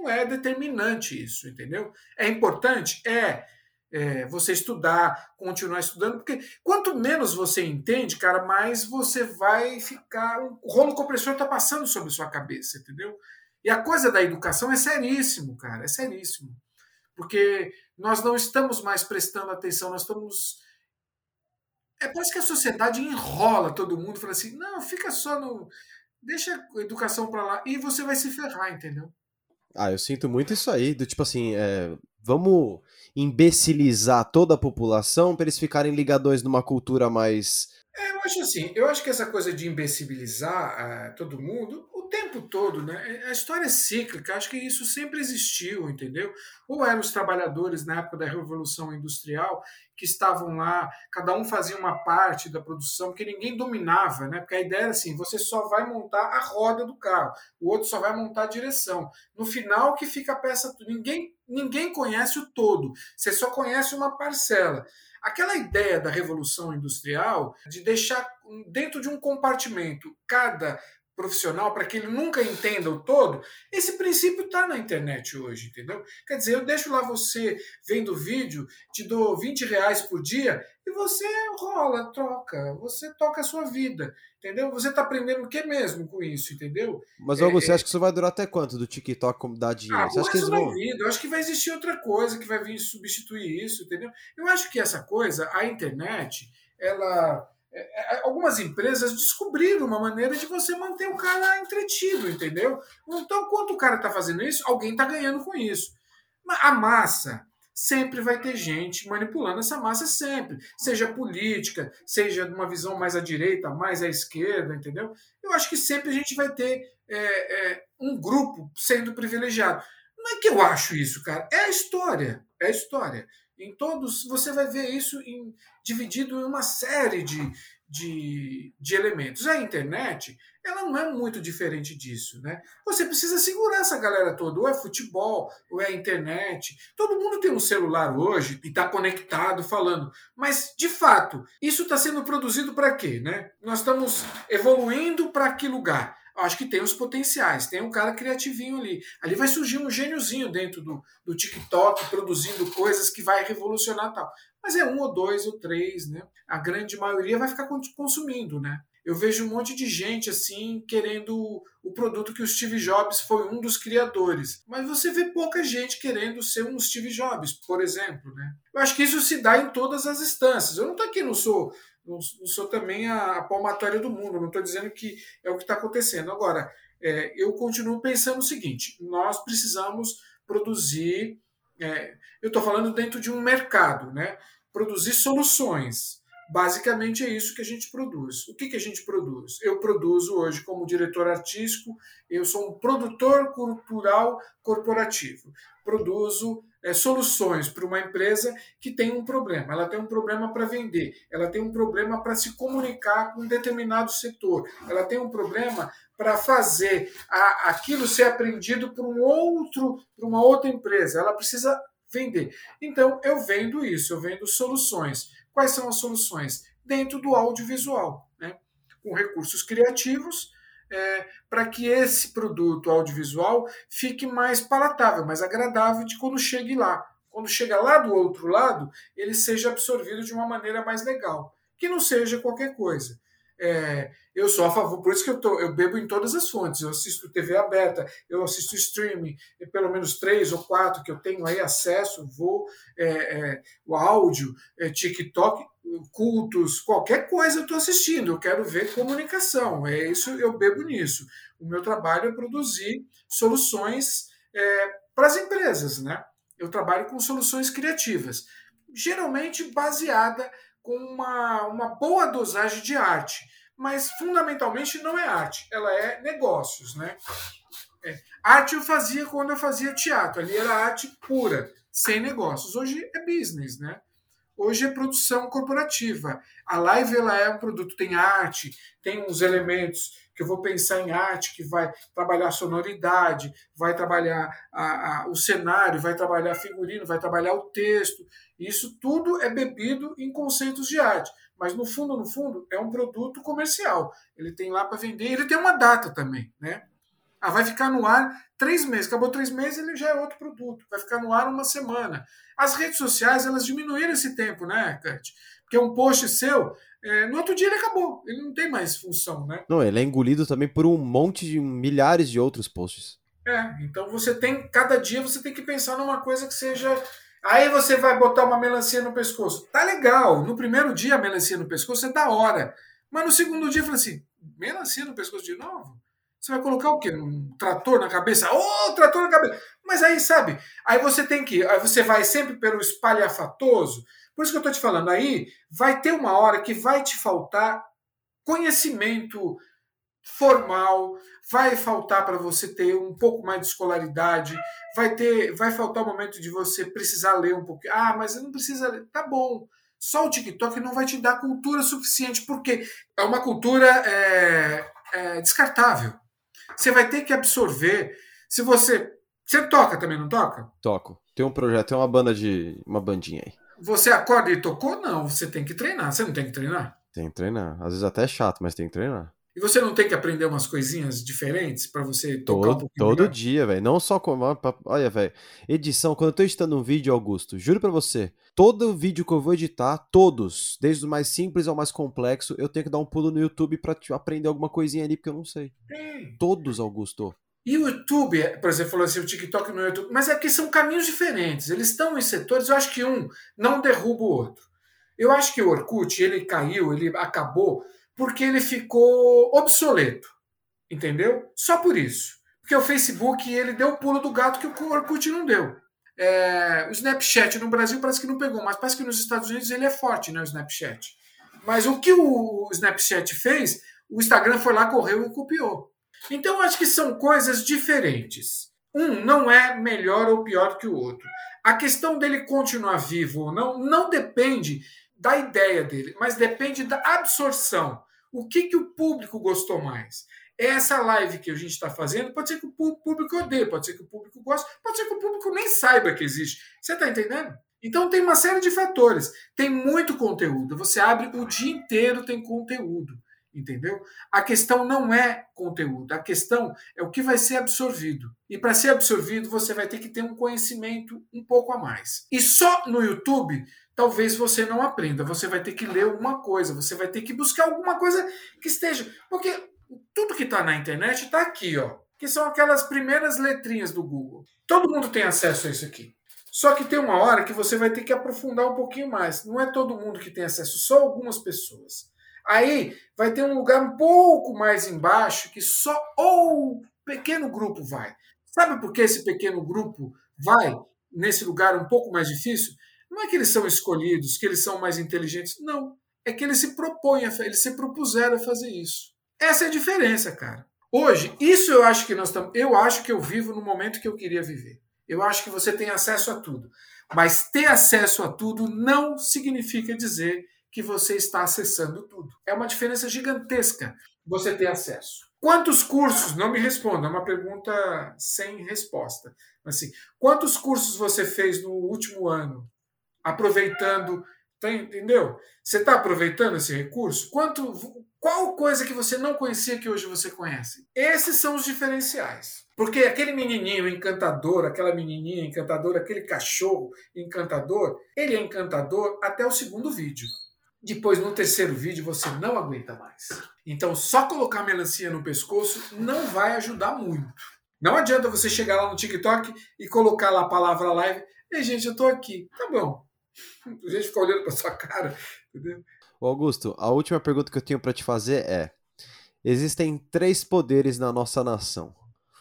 Não é determinante isso, entendeu? É importante? É. é você estudar, continuar estudando, porque quanto menos você entende, cara, mais você vai ficar. O rolo compressor está passando sobre sua cabeça, entendeu? E a coisa da educação é seríssimo, cara, é seríssimo. Porque nós não estamos mais prestando atenção, nós estamos. É parece que a sociedade enrola todo mundo, fala assim: não, fica só no. Deixa a educação para lá e você vai se ferrar, entendeu? Ah, eu sinto muito isso aí, do tipo assim, é, vamos imbecilizar toda a população para eles ficarem ligadões numa cultura mais. É, eu acho assim, eu acho que essa coisa de imbecilizar uh, todo mundo, tempo todo, né? A história é cíclica, acho que isso sempre existiu, entendeu? Ou eram os trabalhadores na época da Revolução Industrial que estavam lá, cada um fazia uma parte da produção, porque ninguém dominava, né? Porque a ideia era assim: você só vai montar a roda do carro, o outro só vai montar a direção. No final, que fica a peça. Ninguém, ninguém conhece o todo, você só conhece uma parcela. Aquela ideia da revolução industrial de deixar dentro de um compartimento cada profissional para que ele nunca entenda o todo, esse princípio está na internet hoje, entendeu? Quer dizer, eu deixo lá você vendo o vídeo, te dou 20 reais por dia e você rola, troca, você toca a sua vida, entendeu? Você está aprendendo o que mesmo com isso, entendeu? Mas, é, você acha que isso vai durar até quanto do TikTok como dar dinheiro? Ah, você acha que eles vão... vida. Eu acho que vai existir outra coisa que vai vir substituir isso, entendeu? Eu acho que essa coisa, a internet, ela é, é, algumas empresas descobriram uma maneira de você manter o cara entretido, entendeu? Então, quando o cara está fazendo isso, alguém está ganhando com isso. A massa sempre vai ter gente manipulando essa massa sempre, seja política, seja de uma visão mais à direita, mais à esquerda, entendeu? Eu acho que sempre a gente vai ter é, é, um grupo sendo privilegiado. Não é que eu acho isso, cara, é a história, é a história. Em todos, você vai ver isso em, dividido em uma série de, de, de elementos. A internet, ela não é muito diferente disso, né? Você precisa segurar essa galera toda, ou é futebol, ou é internet. Todo mundo tem um celular hoje e está conectado, falando. Mas, de fato, isso está sendo produzido para quê, né? Nós estamos evoluindo para que lugar? Acho que tem os potenciais, tem um cara criativinho ali. Ali vai surgir um gêniozinho dentro do, do TikTok, produzindo coisas que vai revolucionar tal. Mas é um ou dois ou três, né? A grande maioria vai ficar consumindo, né? Eu vejo um monte de gente assim querendo o produto que o Steve Jobs foi um dos criadores. Mas você vê pouca gente querendo ser um Steve Jobs, por exemplo, né? Eu acho que isso se dá em todas as instâncias. Eu não tô aqui, não sou não, sou também a, a palmatória do mundo, não estou dizendo que é o que está acontecendo. Agora, é, eu continuo pensando o seguinte: nós precisamos produzir. É, eu estou falando dentro de um mercado, né? Produzir soluções Basicamente é isso que a gente produz. O que, que a gente produz? Eu produzo hoje, como diretor artístico, eu sou um produtor cultural corporativo. Produzo é, soluções para uma empresa que tem um problema. Ela tem um problema para vender, ela tem um problema para se comunicar com um determinado setor, ela tem um problema para fazer a, aquilo ser aprendido por um outro, por uma outra empresa. Ela precisa vender. Então eu vendo isso, eu vendo soluções. Quais são as soluções? Dentro do audiovisual, né? com recursos criativos, é, para que esse produto audiovisual fique mais palatável, mais agradável de quando chegue lá. Quando chega lá do outro lado, ele seja absorvido de uma maneira mais legal. Que não seja qualquer coisa. É, eu sou a favor, por isso que eu, tô, eu bebo em todas as fontes. Eu assisto TV aberta, eu assisto streaming, pelo menos três ou quatro que eu tenho aí acesso, vou, é, é, o áudio, é, TikTok, cultos, qualquer coisa eu estou assistindo. Eu quero ver comunicação. É isso, eu bebo nisso. O meu trabalho é produzir soluções é, para as empresas, né? Eu trabalho com soluções criativas, geralmente baseada com uma, uma boa dosagem de arte mas fundamentalmente não é arte, ela é negócios, né? É. Arte eu fazia quando eu fazia teatro, ali era arte pura, sem negócios. Hoje é business, né? Hoje é produção corporativa. A live ela é um produto, tem arte, tem uns elementos que eu vou pensar em arte, que vai trabalhar sonoridade, vai trabalhar a, a, o cenário, vai trabalhar figurino, vai trabalhar o texto. Isso tudo é bebido em conceitos de arte mas no fundo, no fundo, é um produto comercial. Ele tem lá para vender, ele tem uma data também, né? Ah, vai ficar no ar três meses. Acabou três meses, ele já é outro produto. Vai ficar no ar uma semana. As redes sociais, elas diminuíram esse tempo, né, Kurt? Porque um post seu, é, no outro dia ele acabou. Ele não tem mais função, né? Não, ele é engolido também por um monte de milhares de outros posts. É, então você tem, cada dia você tem que pensar numa coisa que seja Aí você vai botar uma melancia no pescoço. Tá legal. No primeiro dia, a melancia no pescoço é da hora. Mas no segundo dia, fala assim: melancia no pescoço de novo? Você vai colocar o quê? Um trator na cabeça? Ô, oh, trator na cabeça! Mas aí, sabe? Aí você tem que. Aí você vai sempre pelo espalhafatoso. Por isso que eu tô te falando, aí vai ter uma hora que vai te faltar conhecimento formal, vai faltar para você ter um pouco mais de escolaridade, vai ter, vai faltar o momento de você precisar ler um pouquinho. Ah, mas não precisa ler. Tá bom. Só o TikTok não vai te dar cultura suficiente, porque é uma cultura é, é, descartável. Você vai ter que absorver. Se você. Você toca também, não toca? Toco. Tem um projeto, tem uma banda de. uma bandinha aí. Você acorda e tocou? Não, você tem que treinar. Você não tem que treinar? Tem que treinar. Às vezes até é chato, mas tem que treinar. E você não tem que aprender umas coisinhas diferentes para você tocar todo, um pouquinho Todo melhor? dia, velho. Não só com. Olha, velho. Edição, quando eu tô editando um vídeo, Augusto, juro para você, todo vídeo que eu vou editar, todos, desde o mais simples ao mais complexo, eu tenho que dar um pulo no YouTube pra aprender alguma coisinha ali, porque eu não sei. Todos, Augusto. E o YouTube, por exemplo, falou assim, o TikTok no YouTube, mas é que são caminhos diferentes. Eles estão em setores, eu acho que um não derruba o outro. Eu acho que o Orkut, ele caiu, ele acabou porque ele ficou obsoleto. Entendeu? Só por isso. Porque o Facebook ele deu o pulo do gato que o Orkut não deu. É, o Snapchat no Brasil parece que não pegou, mas parece que nos Estados Unidos ele é forte, né, o Snapchat. Mas o que o Snapchat fez, o Instagram foi lá, correu e copiou. Então acho que são coisas diferentes. Um não é melhor ou pior que o outro. A questão dele continuar vivo ou não não depende da ideia dele, mas depende da absorção. O que, que o público gostou mais? Essa live que a gente está fazendo, pode ser que o público odeie, pode ser que o público goste, pode ser que o público nem saiba que existe. Você está entendendo? Então tem uma série de fatores. Tem muito conteúdo. Você abre o dia inteiro, tem conteúdo. Entendeu? A questão não é conteúdo, a questão é o que vai ser absorvido. E para ser absorvido, você vai ter que ter um conhecimento um pouco a mais. E só no YouTube talvez você não aprenda. Você vai ter que ler alguma coisa, você vai ter que buscar alguma coisa que esteja. Porque tudo que está na internet está aqui, ó. Que são aquelas primeiras letrinhas do Google. Todo mundo tem acesso a isso aqui. Só que tem uma hora que você vai ter que aprofundar um pouquinho mais. Não é todo mundo que tem acesso, só algumas pessoas. Aí vai ter um lugar um pouco mais embaixo que só ou pequeno grupo vai. Sabe por que esse pequeno grupo vai nesse lugar um pouco mais difícil? Não é que eles são escolhidos, que eles são mais inteligentes. Não. é que eles se propõem, eles se propuseram a fazer isso. Essa é a diferença, cara. Hoje, isso eu acho que nós estamos. Eu acho que eu vivo no momento que eu queria viver. Eu acho que você tem acesso a tudo. Mas ter acesso a tudo não significa dizer que você está acessando tudo. É uma diferença gigantesca você ter acesso. Quantos cursos? Não me responda, é uma pergunta sem resposta. Assim, quantos cursos você fez no último ano, aproveitando Tá, entendeu? Você está aproveitando esse recurso? Quanto, qual coisa que você não conhecia que hoje você conhece? Esses são os diferenciais. Porque aquele menininho encantador, aquela menininha encantadora, aquele cachorro encantador, ele é encantador até o segundo vídeo. Depois, no terceiro vídeo, você não aguenta mais. Então, só colocar melancia no pescoço não vai ajudar muito. Não adianta você chegar lá no TikTok e colocar lá a palavra live. Ei, gente, eu tô aqui. Tá bom. A gente fica olhando para sua cara, entendeu? Augusto, a última pergunta que eu tenho para te fazer é: existem três poderes na nossa nação: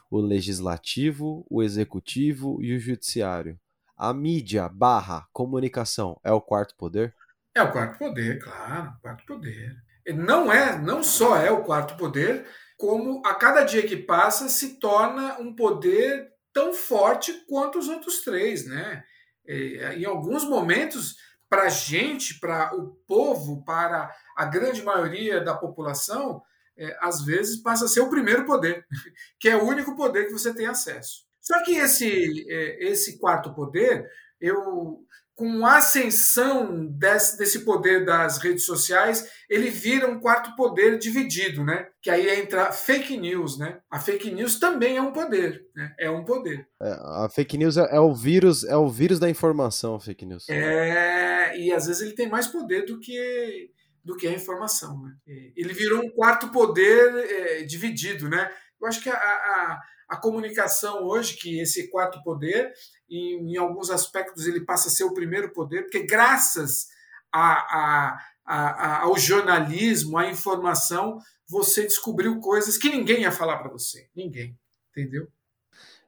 o legislativo, o executivo e o judiciário. A mídia barra comunicação é o quarto poder? É o quarto poder, claro, quarto poder. Não é, não só é o quarto poder, como a cada dia que passa se torna um poder tão forte quanto os outros três, né? É, em alguns momentos, para a gente, para o povo, para a grande maioria da população, é, às vezes passa a ser o primeiro poder, que é o único poder que você tem acesso. Só que esse, é, esse quarto poder, eu com a ascensão desse, desse poder das redes sociais, ele vira um quarto poder dividido, né? Que aí entra fake news, né? A fake news também é um poder, né? É um poder. É, a fake news é, é, o vírus, é o vírus da informação, a fake news. É, e às vezes ele tem mais poder do que do que a informação, né? Ele virou um quarto poder é, dividido, né? Eu acho que a, a, a comunicação hoje, que esse quarto poder, em, em, alguns aspectos ele passa a ser o primeiro poder, porque graças a, a, a, ao jornalismo, à informação, você descobriu coisas que ninguém ia falar para você. Ninguém. Entendeu?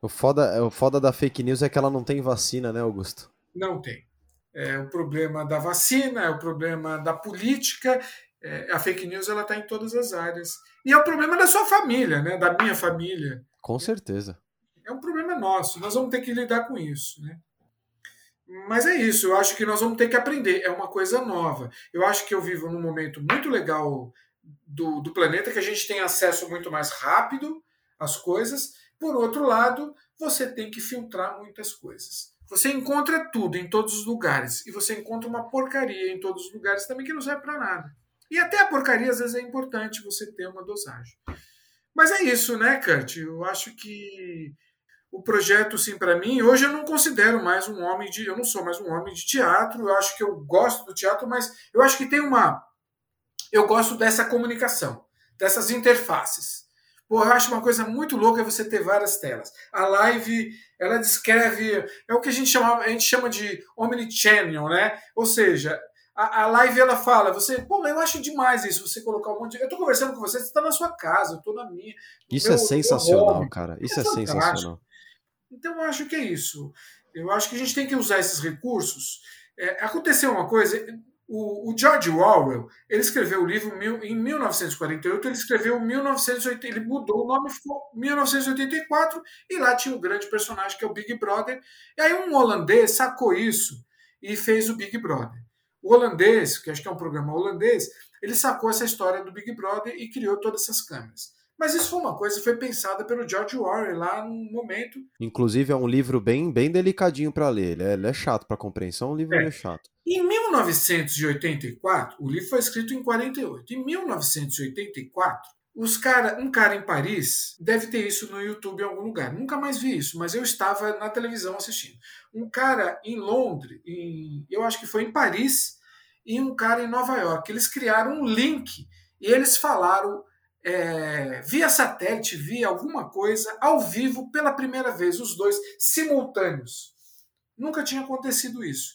O foda, o foda da fake news é que ela não tem vacina, né, Augusto? Não tem. É o problema da vacina, é o problema da política. É, a fake news ela está em todas as áreas. E é o problema da sua família, né? da minha família. Com certeza. É um problema nosso. Nós vamos ter que lidar com isso. Né? Mas é isso. Eu acho que nós vamos ter que aprender. É uma coisa nova. Eu acho que eu vivo num momento muito legal do, do planeta, que a gente tem acesso muito mais rápido às coisas. Por outro lado, você tem que filtrar muitas coisas. Você encontra tudo em todos os lugares e você encontra uma porcaria em todos os lugares também que não serve para nada. E até a porcaria às vezes é importante você ter uma dosagem. Mas é isso, né, Kurt? Eu acho que o projeto, sim, para mim, hoje eu não considero mais um homem de. Eu não sou mais um homem de teatro, eu acho que eu gosto do teatro, mas eu acho que tem uma. Eu gosto dessa comunicação, dessas interfaces. Pô, eu acho uma coisa muito louca você ter várias telas. A live, ela descreve. É o que a gente chama, a gente chama de omnichannel, né? Ou seja, a, a live ela fala, você, pô, eu acho demais isso, você colocar um monte de. Eu tô conversando com você, você tá na sua casa, eu tô na minha. Isso meu, é sensacional, cara. Isso é, é sensacional. Então eu acho que é isso. Eu acho que a gente tem que usar esses recursos. É, aconteceu uma coisa. O, o, George Orwell, ele escreveu o livro mil, em 1948, ele escreveu 1980, ele mudou o nome, ficou 1984, e lá tinha um grande personagem que é o Big Brother. E aí um holandês sacou isso e fez o Big Brother. O holandês, que acho que é um programa holandês, ele sacou essa história do Big Brother e criou todas essas câmeras. Mas isso foi uma coisa que foi pensada pelo George Orwell lá num momento. Inclusive é um livro bem, bem delicadinho para ler. Ele é, ele é chato para compreensão, é um livro é. meio chato. Em 1984, o livro foi escrito em 48. Em 1984, os cara, um cara em Paris deve ter isso no YouTube em algum lugar. Nunca mais vi isso, mas eu estava na televisão assistindo. Um cara em Londres, em, eu acho que foi em Paris, e um cara em Nova York. Eles criaram um link e eles falaram é, via satélite, via alguma coisa, ao vivo pela primeira vez, os dois simultâneos. Nunca tinha acontecido isso.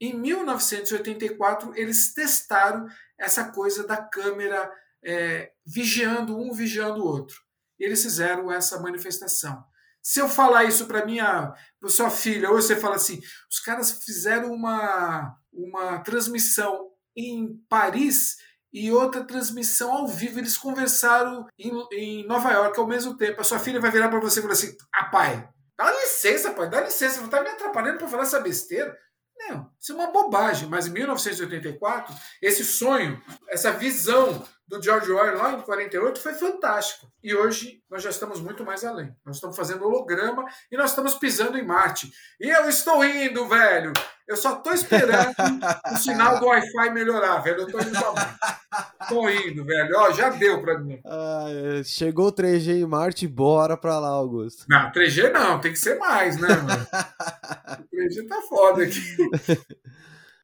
Em 1984, eles testaram essa coisa da câmera é, vigiando um, vigiando o outro. Eles fizeram essa manifestação. Se eu falar isso para minha pra sua filha, ou você fala assim, os caras fizeram uma, uma transmissão em Paris e outra transmissão ao vivo. Eles conversaram em, em Nova York ao mesmo tempo. A sua filha vai virar para você e falar assim: Ah, pai, dá licença, pai, dá licença, você está me atrapalhando para falar essa besteira. Não, isso é uma bobagem. Mas em 1984, esse sonho, essa visão do George Orwell lá em 48 foi fantástico. E hoje nós já estamos muito mais além. Nós estamos fazendo holograma e nós estamos pisando em Marte. E eu estou indo, velho. Eu só estou esperando o sinal do Wi-Fi melhorar, velho. Eu estou indo pra Marte. Tô indo, velho. Ó, já deu para mim. Ah, chegou o 3G em Marte, bora para lá, Augusto. Não, 3G não, tem que ser mais, né, mano? o 3G tá foda aqui.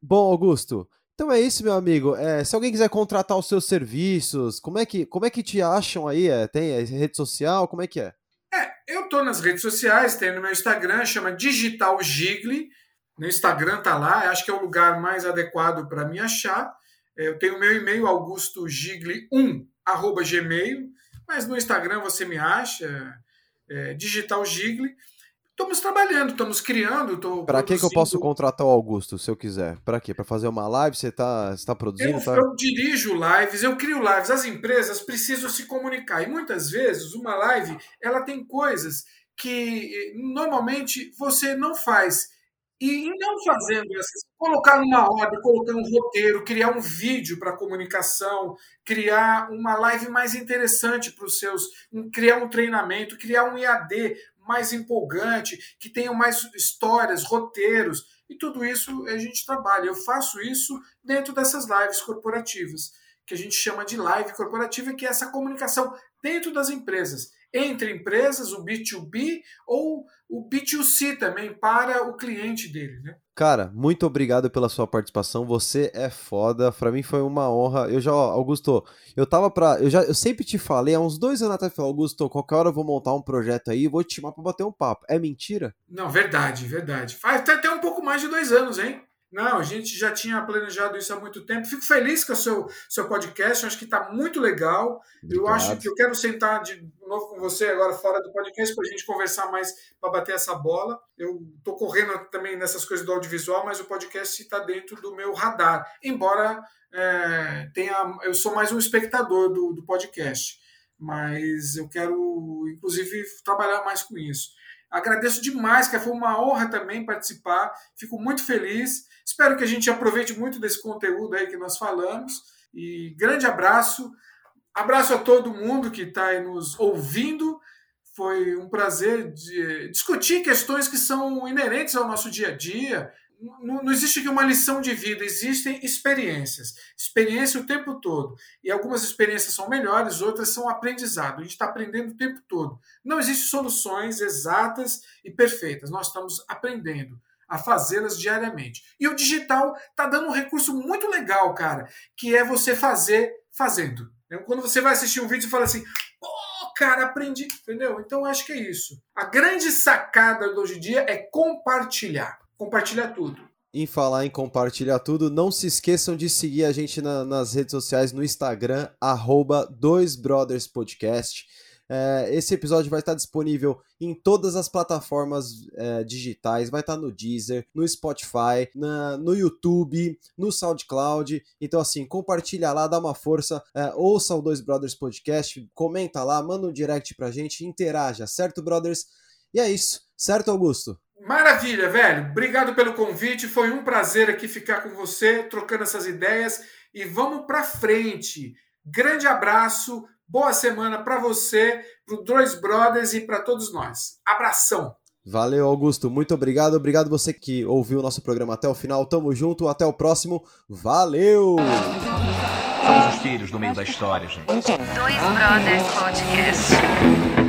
Bom, Augusto, então é isso, meu amigo. É, se alguém quiser contratar os seus serviços, como é que, como é que te acham aí? É, tem é, rede social? Como é que é? É, eu tô nas redes sociais, tem no meu Instagram, chama Digital Gigli. No Instagram tá lá, acho que é o lugar mais adequado para me achar. É, eu tenho meu e-mail, augustogigli1, arroba gmail, mas no Instagram você me acha, é, Digital Gigli. Estamos trabalhando, estamos criando. Para que, que eu posso contratar o Augusto, se eu quiser? Para quê? Para fazer uma live? Você está tá produzindo? Eu, tá... eu dirijo lives, eu crio lives. As empresas precisam se comunicar. E muitas vezes, uma live, ela tem coisas que normalmente você não faz. E não fazendo essas, colocar numa ordem, colocar um roteiro, criar um vídeo para comunicação, criar uma live mais interessante para os seus, criar um treinamento, criar um IAD mais empolgante, que tenham mais histórias, roteiros, e tudo isso a gente trabalha. Eu faço isso dentro dessas lives corporativas, que a gente chama de live corporativa, que é essa comunicação dentro das empresas, entre empresas, o B2B ou o B2C também para o cliente dele, né? Cara, muito obrigado pela sua participação. Você é foda. Para mim foi uma honra. Eu já, Augusto, eu tava pra. Eu já eu sempre te falei, há uns dois anos atrás, Augusto, qualquer hora eu vou montar um projeto aí e vou te chamar pra bater um papo. É mentira? Não, verdade, verdade. Faz até um pouco mais de dois anos, hein? Não, a gente já tinha planejado isso há muito tempo. Fico feliz com o seu, seu podcast, acho que está muito legal. Obrigado. Eu acho que eu quero sentar de novo com você agora fora do podcast para a gente conversar mais, para bater essa bola. Eu estou correndo também nessas coisas do audiovisual, mas o podcast está dentro do meu radar. Embora é, tenha. Eu sou mais um espectador do, do podcast, mas eu quero, inclusive, trabalhar mais com isso. Agradeço demais, que foi uma honra também participar. Fico muito feliz. Espero que a gente aproveite muito desse conteúdo aí que nós falamos. E grande abraço. Abraço a todo mundo que está aí nos ouvindo. Foi um prazer discutir questões que são inerentes ao nosso dia a dia. Não, existe aqui uma lição de vida, existem experiências. Experiência o tempo todo. E algumas experiências são melhores, outras são aprendizado. A gente está aprendendo o tempo todo. Não existem soluções exatas e perfeitas. Nós estamos aprendendo a fazê-las diariamente. E o digital está dando um recurso muito legal, cara, que é você fazer fazendo. Quando você vai assistir um vídeo e fala assim, pô, cara, aprendi, entendeu? Então acho que é isso. A grande sacada de hoje em dia é compartilhar. Compartilhar tudo. Em falar em compartilhar tudo, não se esqueçam de seguir a gente na, nas redes sociais no Instagram, arroba Podcast. É, esse episódio vai estar disponível em todas as plataformas é, digitais, vai estar no Deezer, no Spotify, na, no YouTube, no SoundCloud. Então, assim, compartilha lá, dá uma força, é, ouça o Dois Brothers Podcast, comenta lá, manda um direct pra gente, interaja, certo, brothers? E é isso, certo, Augusto? Maravilha, velho. Obrigado pelo convite. Foi um prazer aqui ficar com você, trocando essas ideias. E vamos para frente. Grande abraço. Boa semana para você, para o Dois Brothers e para todos nós. Abração! Valeu, Augusto. Muito obrigado. Obrigado você que ouviu o nosso programa até o final. Tamo junto. Até o próximo. Valeu! Somos os filhos no meio da história, gente. Dois Brothers Podcast.